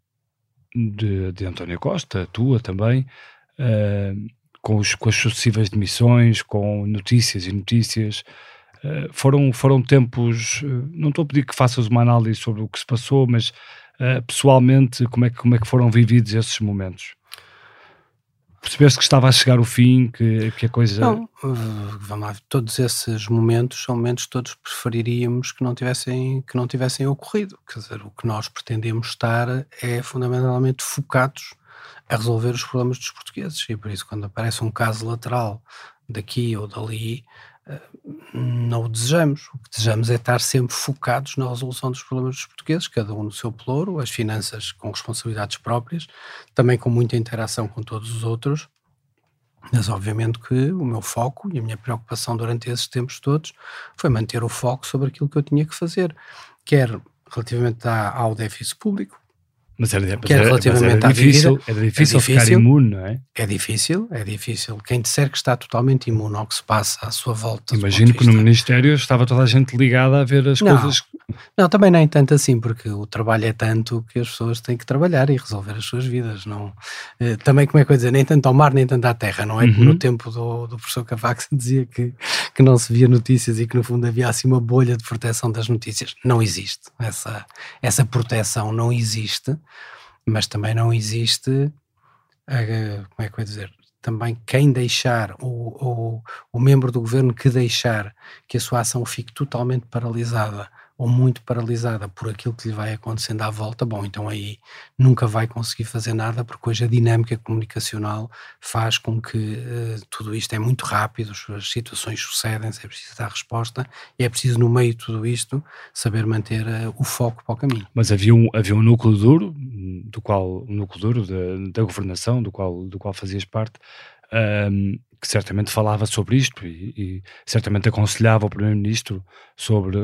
de, de António Costa, tua também, uh, com, os, com as sucessivas demissões, com notícias e notícias. Uh, foram, foram tempos. Uh, não estou a pedir que faças uma análise sobre o que se passou, mas pessoalmente, como é, que, como é que foram vividos esses momentos? Percebeste que estava a chegar o fim, que, que a coisa. Não, uh, vamos lá, todos esses momentos são momentos que todos preferiríamos que não tivessem, que não tivessem ocorrido. Quer dizer, o que nós pretendemos estar é fundamentalmente focados a resolver os problemas dos portugueses. E por isso, quando aparece um caso lateral daqui ou dali, não o desejamos. O que desejamos é estar sempre focados na resolução dos problemas dos portugueses, cada um no seu ploro, as finanças com responsabilidades próprias, também com muita interação com todos os outros. Mas, obviamente, que o meu foco e a minha preocupação durante esses tempos todos foi manter o foco sobre aquilo que eu tinha que fazer, quer relativamente ao déficit público, mas era, que é relativamente era difícil, era difícil, é difícil ficar imune, não é? É difícil, é difícil. Quem disser que está totalmente imune ao que se passa à sua volta. Imagino que no Ministério estava toda a gente ligada a ver as não, coisas. Não, também nem tanto assim, porque o trabalho é tanto que as pessoas têm que trabalhar e resolver as suas vidas. Não, eh, também, como é que eu dizer, nem tanto ao mar, nem tanto à terra, não é? Uhum. No tempo do, do professor Cavaco se dizia que, que não se via notícias e que no fundo havia assim uma bolha de proteção das notícias. Não existe. Essa, essa proteção não existe mas também não existe, como é que eu ia dizer, também quem deixar, ou o membro do governo que deixar que a sua ação fique totalmente paralisada ou muito paralisada por aquilo que lhe vai acontecendo à volta, bom, então aí nunca vai conseguir fazer nada, porque hoje a dinâmica comunicacional faz com que uh, tudo isto é muito rápido, as situações sucedem-se, é preciso dar resposta, e é preciso, no meio de tudo isto, saber manter uh, o foco para o caminho. Mas havia um, havia um núcleo duro, do qual, um núcleo duro da, da governação, do qual, do qual fazias parte, um, que certamente falava sobre isto e, e certamente aconselhava o Primeiro-Ministro sobre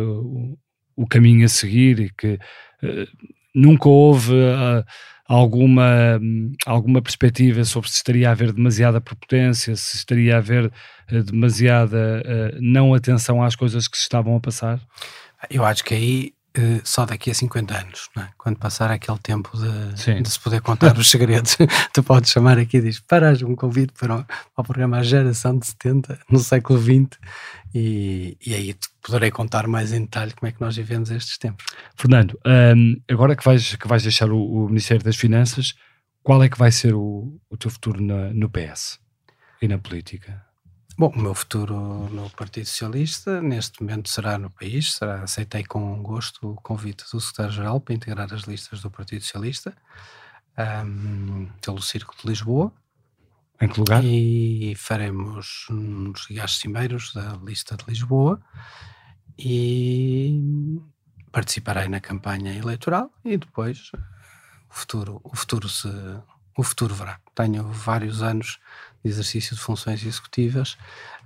o caminho a seguir e que uh, nunca houve uh, alguma, alguma perspectiva sobre se estaria a haver demasiada prepotência, se estaria a haver uh, demasiada não atenção às coisas que se estavam a passar? Eu acho que aí só daqui a 50 anos, é? quando passar aquele tempo de, de, se poder contar os segredos, tu podes chamar aqui e diz: Paras um convite para o, para o programa Geração de 70 no século XX e, e aí poderei contar mais em detalhe como é que nós vivemos estes tempos. Fernando, um, agora que vais, que vais deixar o, o, Ministério das Finanças, qual é que vai ser o, o teu futuro na, no PS e na política? Bom, o meu futuro no Partido Socialista, neste momento, será no país. Será, aceitei com gosto o convite do Secretário-Geral para integrar as listas do Partido Socialista um, pelo Círculo de Lisboa. Em que lugar? E faremos nos Gajos Cimeiros da lista de Lisboa e participarei na campanha eleitoral e depois o futuro, o futuro se o futuro verá. Tenho vários anos exercício de funções executivas,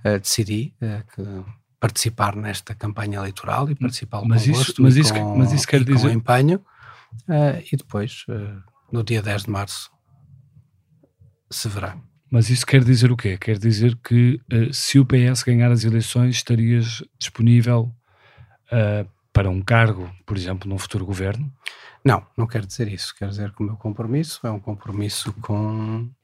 uh, decidi uh, participar nesta campanha eleitoral e participar mas com isso, mas isso, com, mas isso quer dizer... com empenho uh, e depois, no dia 10 de março, se verá. Mas isso quer dizer o quê? Quer dizer que se o PS ganhar as eleições, estarias disponível para um cargo, por exemplo, num futuro governo? Não, não quero dizer isso. Quero dizer que o meu compromisso é um compromisso com eh,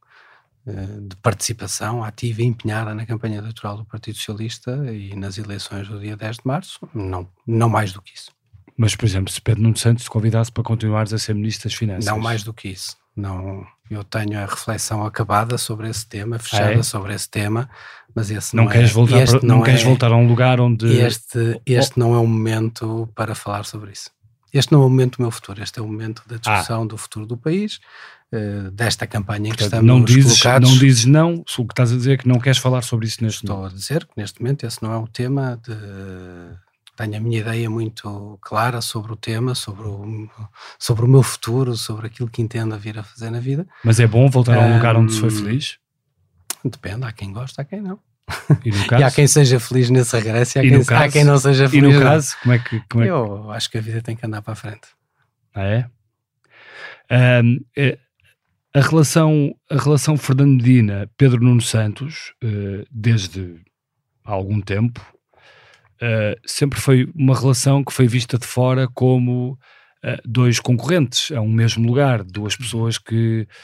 de participação ativa e empenhada na campanha eleitoral do Partido Socialista e nas eleições do dia 10 de março, não, não mais do que isso. Mas, por exemplo, se Pedro Nuno Santos te convidasse para continuares a ser Ministro das Finanças... Não mais do que isso. Não, eu tenho a reflexão acabada sobre esse tema, fechada ah, é? sobre esse tema, mas esse não, não queres é, voltar para, não, não queres é, voltar a um lugar onde... Este, este oh. não é o momento para falar sobre isso. Este não é o momento do meu futuro, este é o momento da discussão ah. do futuro do país, uh, desta campanha em que estamos não dizes, colocados. Não dizes não, o que estás a dizer é que não queres falar sobre isso neste Estou momento. Estou a dizer que neste momento esse não é o tema de... Tenho a minha ideia muito clara sobre o tema, sobre o, sobre o meu futuro, sobre aquilo que entendo a vir a fazer na vida. Mas é bom voltar a um lugar onde se foi feliz? Depende, há quem gosta, há quem não. E, caso? e há quem seja feliz nesse regresso e há, quem, caso? há quem não seja feliz. E no caso, como é que. Como é que... Eu acho que a vida tem que andar para a frente. Ah, é? Um, é a relação, a relação Fernando Medina, Pedro Nuno Santos, uh, desde há algum tempo, uh, sempre foi uma relação que foi vista de fora como uh, dois concorrentes a um mesmo lugar, duas pessoas que eh,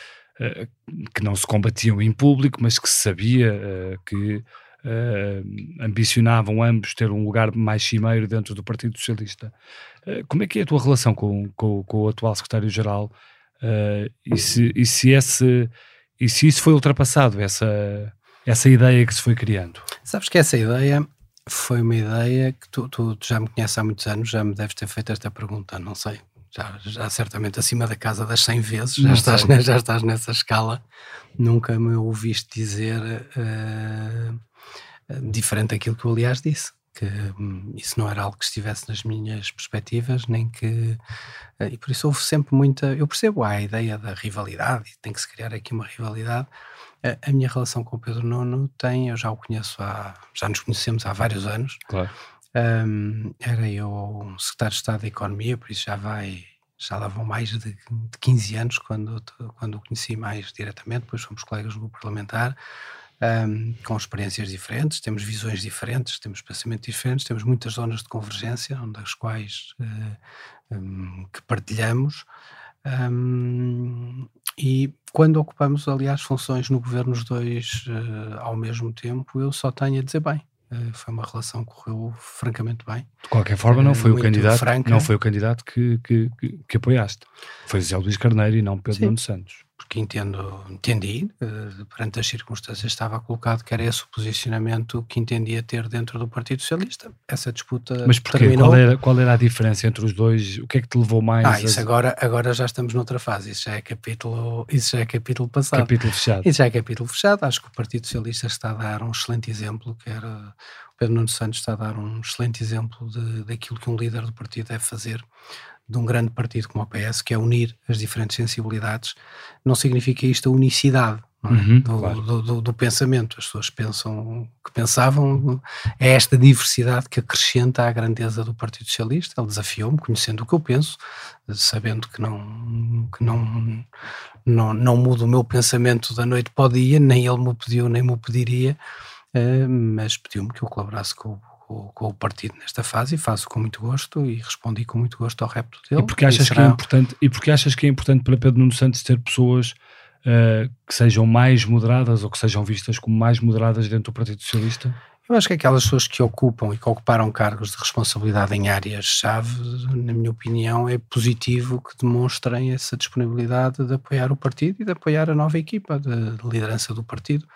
que não se combatiam em público, mas que se sabia uh, que uh, ambicionavam ambos ter um lugar mais cimeiro dentro do Partido Socialista. como é que é a tua relação com, com, com o atual secretário-geral e, se, e, se esse, e se isso foi ultrapassado, essa, essa ideia que se foi criando? Sabes que essa ideia foi uma ideia que tu, tu, tu já me conheces há muitos anos, já me deves ter feito esta pergunta, não sei, já, já certamente acima da casa das 100 vezes, já estás, já estás nessa escala, nunca me ouviste dizer uh, diferente daquilo que eu aliás disse, que um, isso não era algo que estivesse nas minhas perspectivas, nem que, uh, e por isso houve sempre muita, eu percebo a ideia da rivalidade, e tem que se criar aqui uma rivalidade, a minha relação com o Pedro Nuno tem, eu já o conheço há, já nos conhecemos há vários anos, claro um, era eu secretário de Estado da Economia, por isso já vai, já lá vão mais de, de 15 anos quando, quando o conheci mais diretamente, depois fomos colegas no grupo parlamentar, um, com experiências diferentes, temos visões diferentes, temos pensamentos diferentes, temos muitas zonas de convergência, onde as quais uh, um, que partilhamos. Um, e quando ocupamos, aliás, funções no governo os dois uh, ao mesmo tempo, eu só tenho a dizer bem. Eh, foi uma relação que correu francamente bem. De qualquer forma, não foi o candidato, franca. não foi o candidato que, que, que, que apoiaste. Foi José Luís Carneiro e não Pedro Nuno Santos porque entendo, entendi, uh, perante as circunstâncias estava colocado que era esse o posicionamento que entendia ter dentro do Partido Socialista. Essa disputa Mas porquê? Terminou. Qual era, qual era a diferença entre os dois? O que é que te levou mais? Ah, isso a... agora, agora já estamos noutra fase, isso já é capítulo, isso já é capítulo passado. Capítulo fechado. Isso já é capítulo fechado, acho que o Partido Socialista está a dar um excelente exemplo, que era o Pedro Nuno Santos está a dar um excelente exemplo de, daquilo que um líder do partido deve fazer de um grande partido como o PS, que é unir as diferentes sensibilidades, não significa isto a unicidade é? uhum, do, claro. do, do, do, pensamento. As pessoas pensam o que pensavam, é esta diversidade que acrescenta à grandeza do Partido Socialista. Ele desafiou-me, conhecendo o que eu penso, sabendo que não, que não, não, não muda o meu pensamento da noite para o dia, nem ele me pediu, nem me pediria, eh, mas pediu-me que eu colaborasse com o com, com, o partido nesta fase e faço com muito gosto e respondi com muito gosto ao repto dele. E porque achas, que, é importante, e porque achas que é importante para Pedro Nuno Santos ter pessoas uh, que sejam mais moderadas ou que sejam vistas como mais moderadas dentro do Partido Socialista? Eu acho que aquelas pessoas que ocupam e que ocuparam cargos de responsabilidade em áreas-chave, na minha opinião, é positivo que demonstrem essa disponibilidade de apoiar o partido e de apoiar a nova equipa de liderança do partido.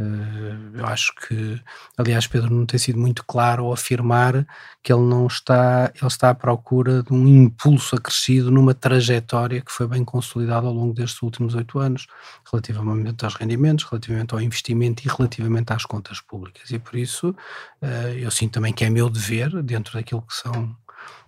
Eh, eu acho que, aliás, Pedro não tem sido muito claro ao afirmar que ele não está, ele está à procura de um impulso acrescido numa trajetória que foi bem consolidada ao longo destes últimos oito anos, relativamente aos rendimentos, relativamente ao investimento e relativamente às contas públicas. E por isso eh, eu sinto também que é meu dever, dentro daquilo que são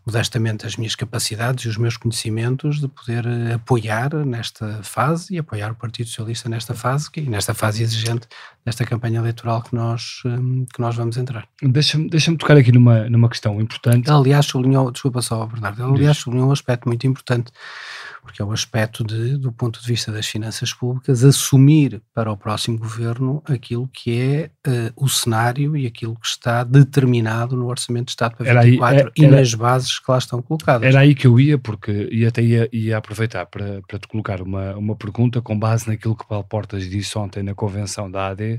modestamente as minhas capacidades e os meus conhecimentos de poder eh, apoiar nesta fase e apoiar o Partido Socialista nesta fase e nesta fase exigente desta campanha eleitoral que nós, hum, que nós vamos entrar. Deixa-me deixa tocar aqui numa, numa questão importante. Aliás, sublinhou, desculpa só, Bernardo, aliás, sublinhou um aspecto muito importante porque é o aspecto de, do ponto de vista das finanças públicas, assumir para o próximo governo aquilo que é uh, o cenário e aquilo que está determinado no Orçamento de Estado para 2024 e nas bases bases que lá estão colocadas. Era aí que eu ia, porque e até ia, ia aproveitar para, para te colocar uma, uma pergunta com base naquilo que Paulo Portas disse ontem na convenção da AD.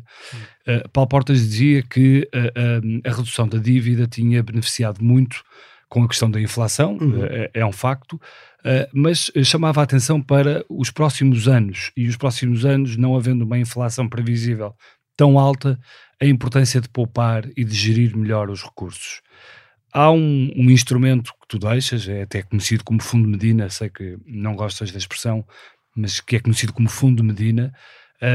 Uh, Paulo Portas dizia que uh, a redução da dívida tinha beneficiado muito com a questão da inflação, uhum. é, é, um facto, mas chamava a atenção para os próximos anos, e os próximos anos, não havendo uma inflação previsível tão alta, a importância de poupar e de gerir melhor os recursos. Há um, um, instrumento que tu deixas, é até conhecido como Fundo Medina, sei que não gostas da expressão, mas que é conhecido como Fundo Medina,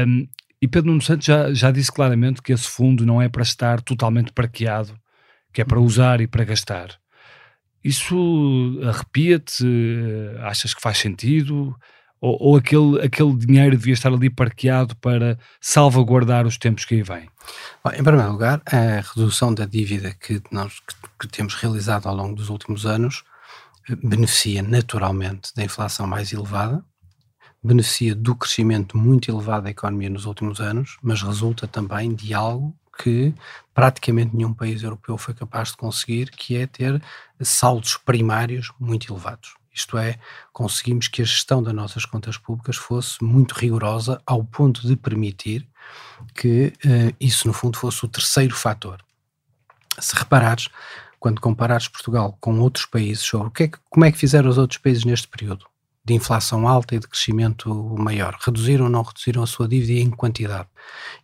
um, e Pedro Nuno Santos já, já disse claramente que esse fundo não é para estar totalmente parqueado, que é para usar e para gastar. Isso arrepia-te? Achas que faz sentido? Ou, ou, aquele, aquele dinheiro devia estar ali parqueado para salvaguardar os tempos que aí vêm? Bom, em primeiro lugar, a redução da dívida que nós que, que temos realizado ao longo dos últimos anos eh, beneficia naturalmente da inflação mais elevada, beneficia do crescimento muito elevado da economia nos últimos anos, mas resulta também de algo que praticamente nenhum país europeu foi capaz de conseguir, que é ter saldos primários muito elevados. Isto é, conseguimos que a gestão das nossas contas públicas fosse muito rigorosa ao ponto de permitir que uh, isso, no fundo, fosse o terceiro fator. Se reparares, quando comparares Portugal com outros países sobre o que é que, como é que fizeram os outros países neste período de inflação alta e de crescimento maior, reduziram ou não reduziram a sua dívida em quantidade.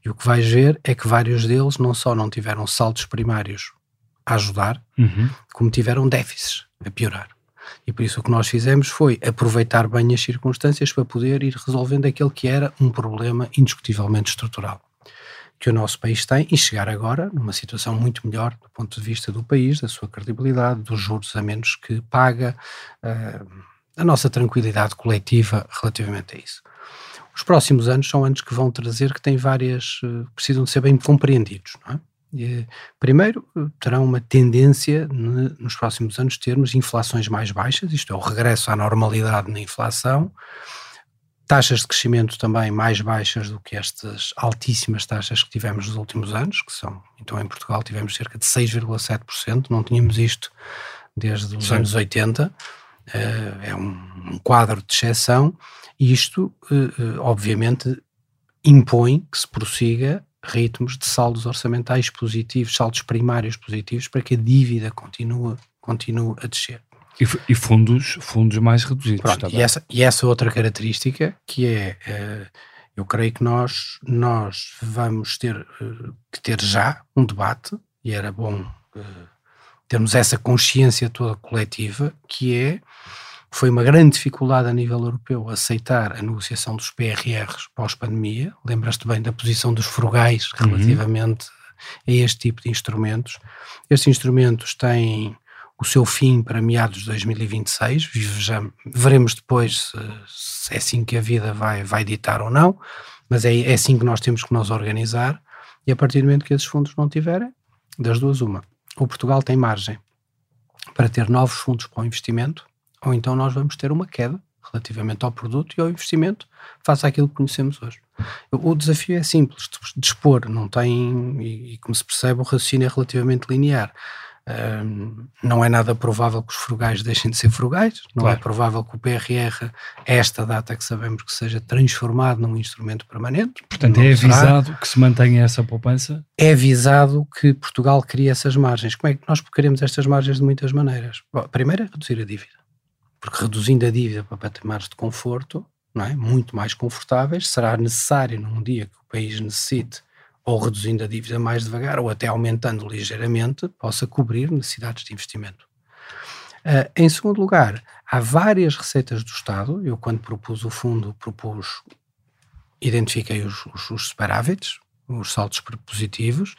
E o que vais ver é que vários deles não só não tiveram saldos primários a ajudar, uhum. como tiveram déficits a piorar. E por isso o que nós fizemos foi aproveitar bem as circunstâncias para poder ir resolvendo aquele que era um problema indiscutivelmente estrutural que o nosso país tem e chegar agora numa situação muito melhor do ponto de vista do país, da sua credibilidade, dos juros a menos que paga, uh, a nossa tranquilidade coletiva relativamente a isso. Os próximos anos são anos que vão trazer que têm várias, uh, precisam de ser bem compreendidos, não é? Primeiro, terão uma tendência nos próximos anos termos inflações mais baixas, isto é, o regresso à normalidade na inflação, taxas de crescimento também mais baixas do que estas altíssimas taxas que tivemos nos últimos anos, que são, então em Portugal tivemos cerca de 6,7%, não tínhamos isto desde os Sim. anos 80, eh, é um quadro de exceção, e isto, eh, eh, obviamente, impõe que se prossiga ritmos de saldos orçamentais positivos, saldos primários positivos, para que a dívida continue, continue a descer. E, e fundos, fundos mais reduzidos. Pronto, e, essa, e essa outra característica que é, eu creio que nós, nós vamos ter que ter já um debate, e era bom termos essa consciência toda coletiva, que é foi uma grande dificuldade a nível europeu aceitar a negociação dos PRRs pós-pandemia. Lembras-te bem da posição dos frugais uhum. relativamente uhum. a este tipo de instrumentos. Estes instrumentos têm o seu fim para meados de 2026. Já veremos depois se, se, é assim que a vida vai, vai ditar ou não, mas é, é assim que nós temos que nos organizar. E a partir do momento que esses fundos não tiverem, das duas, uma. O Portugal tem margem para ter novos fundos para o investimento ou então nós vamos ter uma queda relativamente ao produto e ao investimento face àquilo que conhecemos hoje. O desafio é simples, dispor, não tem, e, como se percebe, o raciocínio é relativamente linear. Um, não é nada provável que os frugais deixem de ser frugais, não é claro. é provável que o PRR, esta data que sabemos que seja transformado num instrumento permanente. Portanto, é avisado será. que se mantenha essa poupança? É avisado que Portugal cria essas margens. Como é que nós queremos estas margens de muitas maneiras? Bom, primeiro é reduzir a dívida porque reduzindo a dívida para patamares de conforto, não é? muito mais confortáveis, será necessário num dia que o país necessite, ou reduzindo a dívida mais devagar, ou até aumentando ligeiramente, possa cobrir necessidades de investimento. Uh, em segundo lugar, há várias receitas do Estado. Eu, quando propus o fundo, propus, identifiquei os, os, os superávites, os saltos positivos,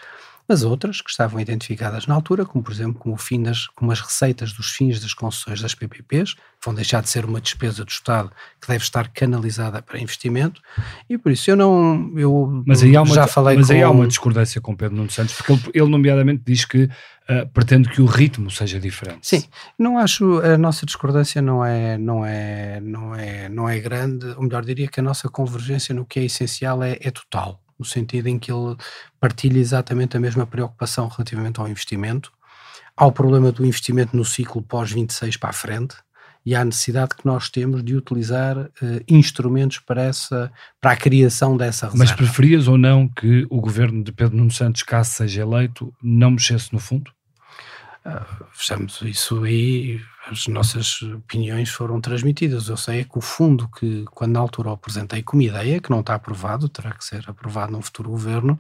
mas outras que estavam identificadas na altura, como por exemplo como, o fim das, como as receitas dos fins das concessões das PPPs, vão deixar de ser uma despesa do Estado que deve estar canalizada para investimento, e por isso eu não, eu mas aí há uma, já falei Mas com... aí há uma discordância com Pedro Nuno Santos, porque ele, ele nomeadamente diz que uh, pretende que o ritmo seja diferente. Sim, não acho, a nossa discordância não é, não é, não é, não é grande, ou melhor diria que a nossa convergência no que é essencial é, é total no sentido em que ele partilha exatamente a mesma preocupação relativamente ao investimento. Há o problema do investimento no ciclo pós-26 para a frente, e há necessidade que nós temos de utilizar uh, instrumentos para, essa, para a criação dessa reserva. Mas preferias ou não que o governo de Pedro Nuno Santos, caso seja eleito, não mexesse no fundo? Fechamos isso aí, as nossas opiniões foram transmitidas. Eu sei é que o fundo que, quando na altura apresentei como ideia, que não está aprovado, terá que ser aprovado num futuro governo,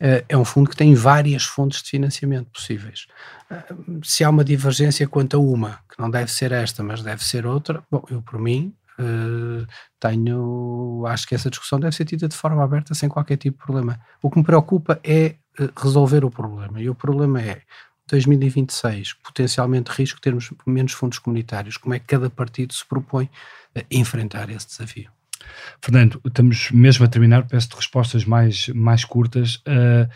eh, é um fundo que tem várias fontes de financiamento possíveis. Eh, se há uma divergência quanto a uma, que não deve ser esta, mas deve ser outra, bom, eu por mim eh, tenho, acho que essa discussão deve ser tida de forma aberta, sem qualquer tipo de problema. O que me preocupa é resolver o problema, e o problema é 2026, potencialmente risco de termos menos fundos comunitários. Como é que cada partido se propõe a enfrentar esse desafio? Fernando, estamos mesmo a terminar, peço-te respostas mais, mais curtas. Uh,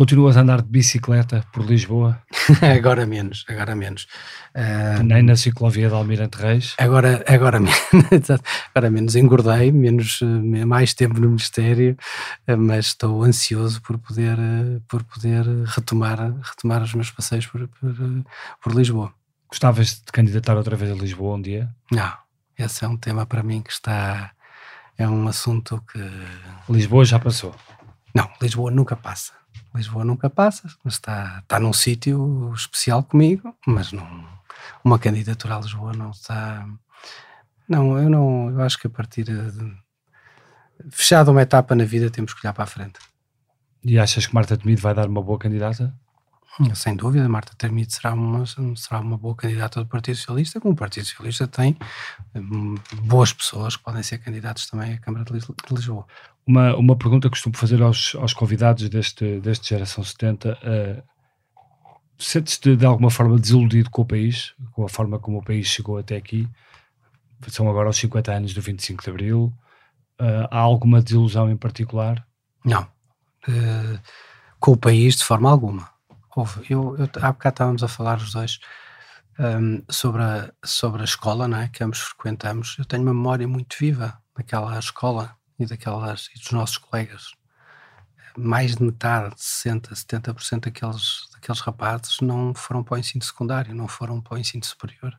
continuas a andar de bicicleta por Lisboa? agora menos, agora menos. Uh, Nem na ciclovia de Almirante Reis? Agora, agora, menos, agora menos. Engordei, menos, mais tempo no Ministério, mas estou ansioso por poder, por poder retomar, retomar os meus passeios por, por, por Lisboa. Gostavas de candidatar outra vez a Lisboa um dia? Não, esse é um tema para mim que está é um assunto que. Lisboa já passou? Não, Lisboa nunca passa. Lisboa nunca passa, está, está num sítio especial comigo, mas não, uma candidatura a Lisboa não está. Não, eu não. Eu acho que a partir de. Fechada uma etapa na vida, temos que olhar para a frente. E achas que Marta Temido vai dar uma boa candidata? Sem dúvida, Marta Termite será uma, será uma boa candidata do Partido Socialista, como o Partido Socialista tem hum, boas pessoas que podem ser candidatos também à Câmara de Lisboa. Uma, uma pergunta que costumo fazer aos, aos convidados deste, deste Geração 70, uh, sentes-te de alguma forma desiludido com o país, com a forma como o país chegou até aqui? São agora os 50 anos do 25 de Abril. Uh, há alguma desilusão em particular? Não. Uh, com o país, de forma alguma Houve. Eu, eu, há bocado estávamos a falar os dois um, sobre, a, sobre a escola não é? que ambos frequentamos. Eu tenho uma memória muito viva daquela escola e, daquelas, e dos nossos colegas. Mais de metade, 60%, 70% daqueles, daqueles rapazes não foram para o ensino secundário, não foram para o ensino superior.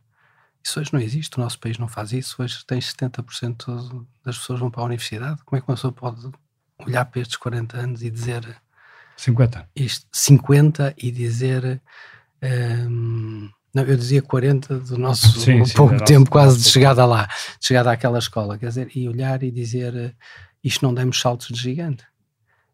Isso hoje não existe, o nosso país não faz isso. Hoje tem 70% das pessoas vão para a universidade. Como é que uma pessoa pode olhar para estes 40 anos e dizer 50. Isto, 50 e dizer. Um, não, eu dizia 40 do nosso sim, sim, pouco tempo, quase de chegada lá, de chegada àquela escola. Quer dizer, e olhar e dizer isto não demos saltos de gigante.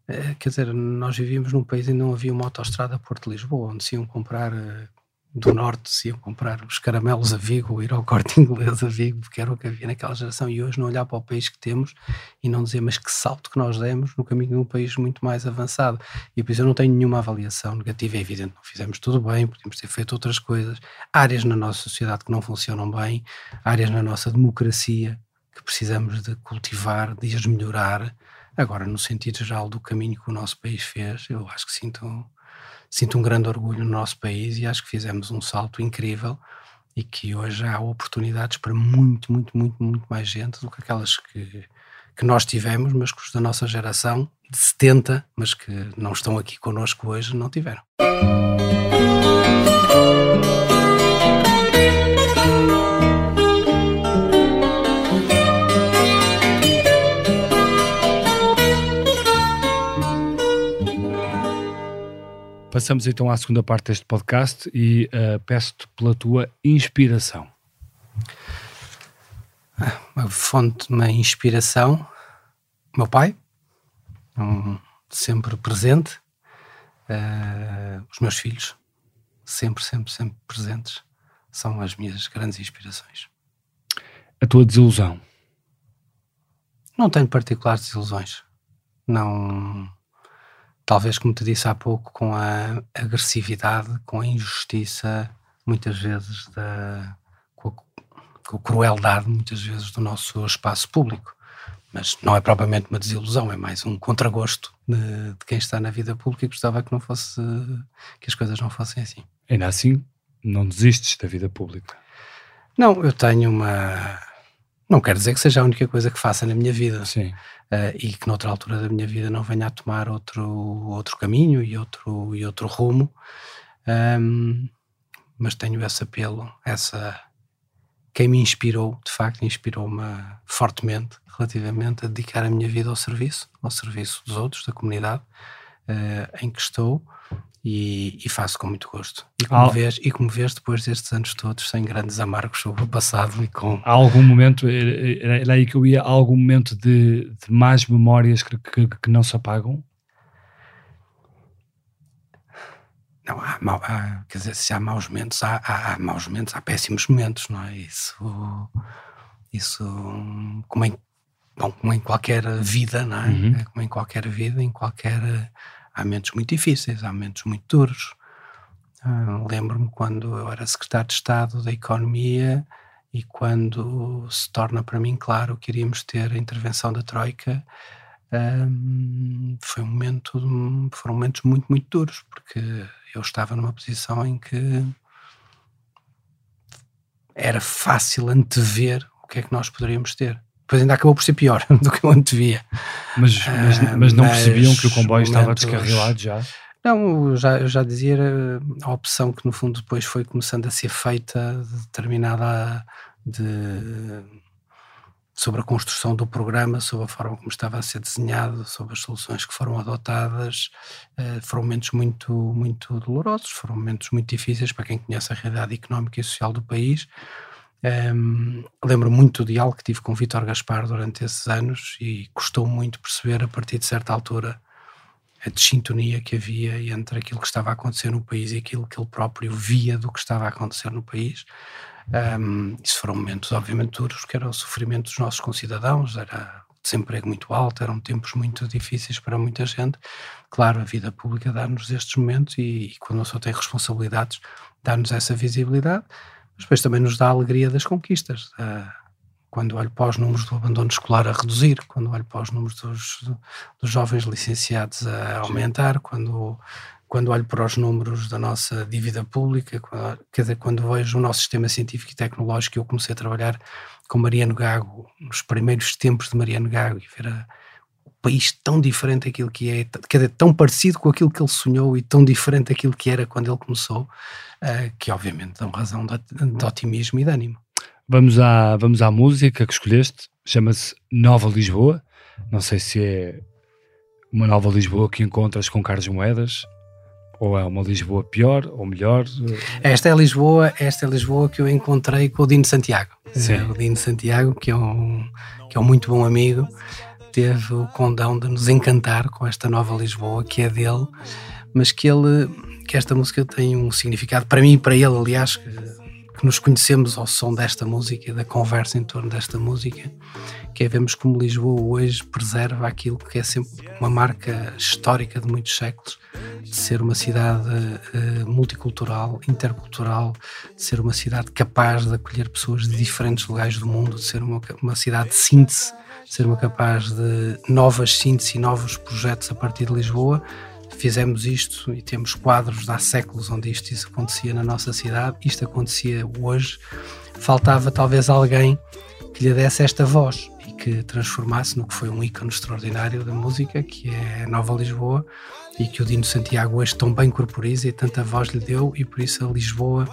Uh, quer dizer, nós vivíamos num país e não havia uma autoestrada Porto-Lisboa, onde se iam comprar uh, do norte se iam comprar os caramelos a Vigo ou ir ao corte inglês a Vigo, porque era o que havia naquela geração. E hoje não olhar para o país que temos e não dizer, mas que salto que nós demos no caminho de um país muito mais avançado. E por isso eu não tenho nenhuma avaliação negativa. É evidente, não fizemos tudo bem, podíamos ter feito outras coisas. Áreas na nossa sociedade que não funcionam bem, áreas na nossa democracia que precisamos de cultivar, de as melhorar. Agora, no sentido geral do caminho que o nosso país fez, eu acho que sinto sinto um grande orgulho no nosso país e acho que fizemos um salto incrível e que hoje há oportunidades para muito, muito, muito, muito mais gente do que aquelas que, que nós tivemos, mas que os da nossa geração, de 70, mas que não estão aqui connosco hoje, não tiveram. Passamos então à segunda parte deste podcast e uh, peço-te pela tua inspiração. Uma fonte de uma inspiração, meu pai, um, sempre presente, uh, os meus filhos, sempre, sempre, sempre presentes, são as minhas grandes inspirações. A tua desilusão? Não tenho particulares desilusões. Não talvez como te disse há pouco, com a agressividade, com a injustiça, muitas vezes da com a, com a crueldade, muitas vezes do nosso espaço público. Mas não é propriamente uma desilusão, é mais um contragosto de, de quem está na vida pública e gostava que não fosse que as coisas não fossem assim. Ainda assim, não desistes da vida pública? Não, eu tenho uma não quer dizer que seja a única coisa que faça na minha vida. Sim. Uh, e que noutra altura da minha vida não venha a tomar outro, outro caminho e outro, e outro rumo. Um, mas tenho esse apelo, essa quem me inspirou, de facto, inspirou-me fortemente relativamente a dedicar a minha vida ao serviço, ao serviço dos outros, da comunidade uh, em que estou e, e, faço com muito gosto. E como, ah. vês, e como vês, depois destes anos todos, sem grandes amargos sobre o passado e com... Há algum momento, era, era aí que eu ia, há algum momento de, de más memórias que, que, que não se apagam? Não, há, há, quer dizer, se há maus momentos, há, há, há, maus momentos, há péssimos momentos, não é? Isso, isso como, em, bom, como em qualquer vida, não é? Uhum. Como em qualquer vida, em qualquer. Há momentos muito difíceis, há momentos muito duros. Ah, Lembro-me quando eu era secretário de Estado da Economia e quando se torna para mim claro que iríamos ter a intervenção da Troika um, foi um momento, foram momentos muito, muito duros, porque eu estava numa posição em que era fácil antever o que é que nós poderíamos ter. Depois ainda acabou por ser pior do que eu antevia. Mas, mas, mas não mas percebiam que o comboio estava descarrilado já? Não, eu já, eu já dizia a opção que no fundo depois foi começando a ser feita, determinada de sobre a construção do programa, sobre a forma como estava a ser desenhado, sobre as soluções que foram adotadas. Uh, foram momentos muito, muito dolorosos, foram momentos muito difíceis para quem conhece a realidade económica e social do país. Um, lembro muito do diálogo que tive com Vítor Gaspar durante esses anos e custou muito perceber a partir de certa altura a desintonia que havia entre aquilo que estava a acontecer no país e aquilo que ele próprio via do que estava a acontecer no país. Um, isso foram momentos, obviamente, duros, que era o sofrimento dos nossos concidadãos, era desemprego muito alto, eram tempos muito difíceis para muita gente. Claro, a vida pública dá-nos estes momentos e, e quando a pessoa tem responsabilidades, dá-nos essa visibilidade, mas depois também nos dá a alegria das conquistas. Quando olho para os números do abandono escolar a reduzir, quando olho para os números dos, dos jovens licenciados a aumentar, quando quando olho para os números da nossa dívida pública, quando, quer dizer, quando vejo o nosso sistema científico e tecnológico, eu comecei a trabalhar com Mariano Gago, nos primeiros tempos de Mariano Gago, e ver a, país tão diferente daquilo que é, quer dizer, tão parecido com aquilo que ele sonhou e tão diferente daquilo que era quando ele começou, uh, que obviamente dão razão de, de otimismo e de ânimo. Vamos à, vamos à música que escolheste, chama-se Nova Lisboa. Não sei se é uma Nova Lisboa que encontras com Carlos Moedas, ou é uma Lisboa pior ou melhor? Esta é Lisboa, esta é Lisboa que eu encontrei com o Dino Santiago. Sim. O Dino Santiago, que é um, que é um muito bom amigo, teve o condão de nos encantar com esta nova Lisboa que é dele, mas que ele, que esta música tem um significado para mim e para ele, aliás, que, que nos conhecemos ao som desta música e da conversa em torno desta música que é vemos como Lisboa hoje preserva aquilo que é sempre uma marca histórica de muitos séculos, de ser uma cidade uh, multicultural, intercultural, de ser uma cidade capaz de acolher pessoas de diferentes lugares do mundo, de ser uma, uma cidade de síntese, de ser uma capaz de novas sínteses e novos projetos a partir de Lisboa. Fizemos isto e temos quadros há séculos onde isto isso acontecia na nossa cidade, isto acontecia hoje. Faltava talvez alguém que lhe desse esta voz e que transformasse no que foi um ícone extraordinário da música, que é Nova Lisboa, e que o Dino Santiago hoje tão bem corporiza e tanta voz lhe deu, e por isso a Lisboa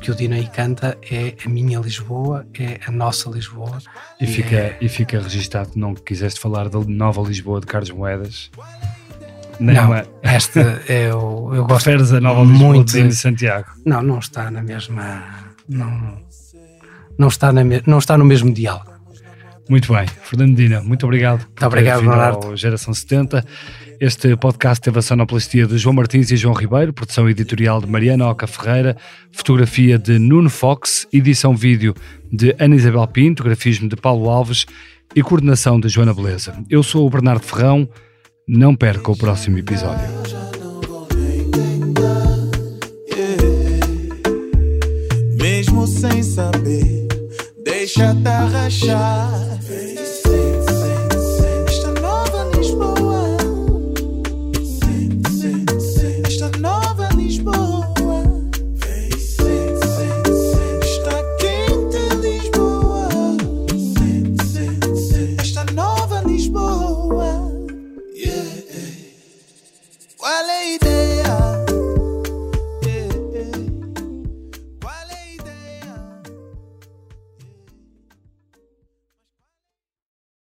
que o Dino aí canta é a minha Lisboa, é a nossa Lisboa. E, e fica, é... e fica registado, não quiseste falar da Nova Lisboa de Carlos Moedas. Não, esta é o, eu gosto Preferes a Nova Lisboa muito de Santiago? Não, não está na mesma. Não, não está, na, não está no mesmo diálogo. Muito bem, Fernando Dina, muito obrigado. Muito obrigado, Leonardo. Geração 70. Este podcast teve a sonoplastia de João Martins e João Ribeiro, produção editorial de Mariana Oca Ferreira, fotografia de Nuno Fox, edição vídeo de Ana Isabel Pinto, grafismo de Paulo Alves e coordenação de Joana Beleza. Eu sou o Bernardo Ferrão, não perca o próximo episódio. Mesmo sem saber deixa-te arrachar.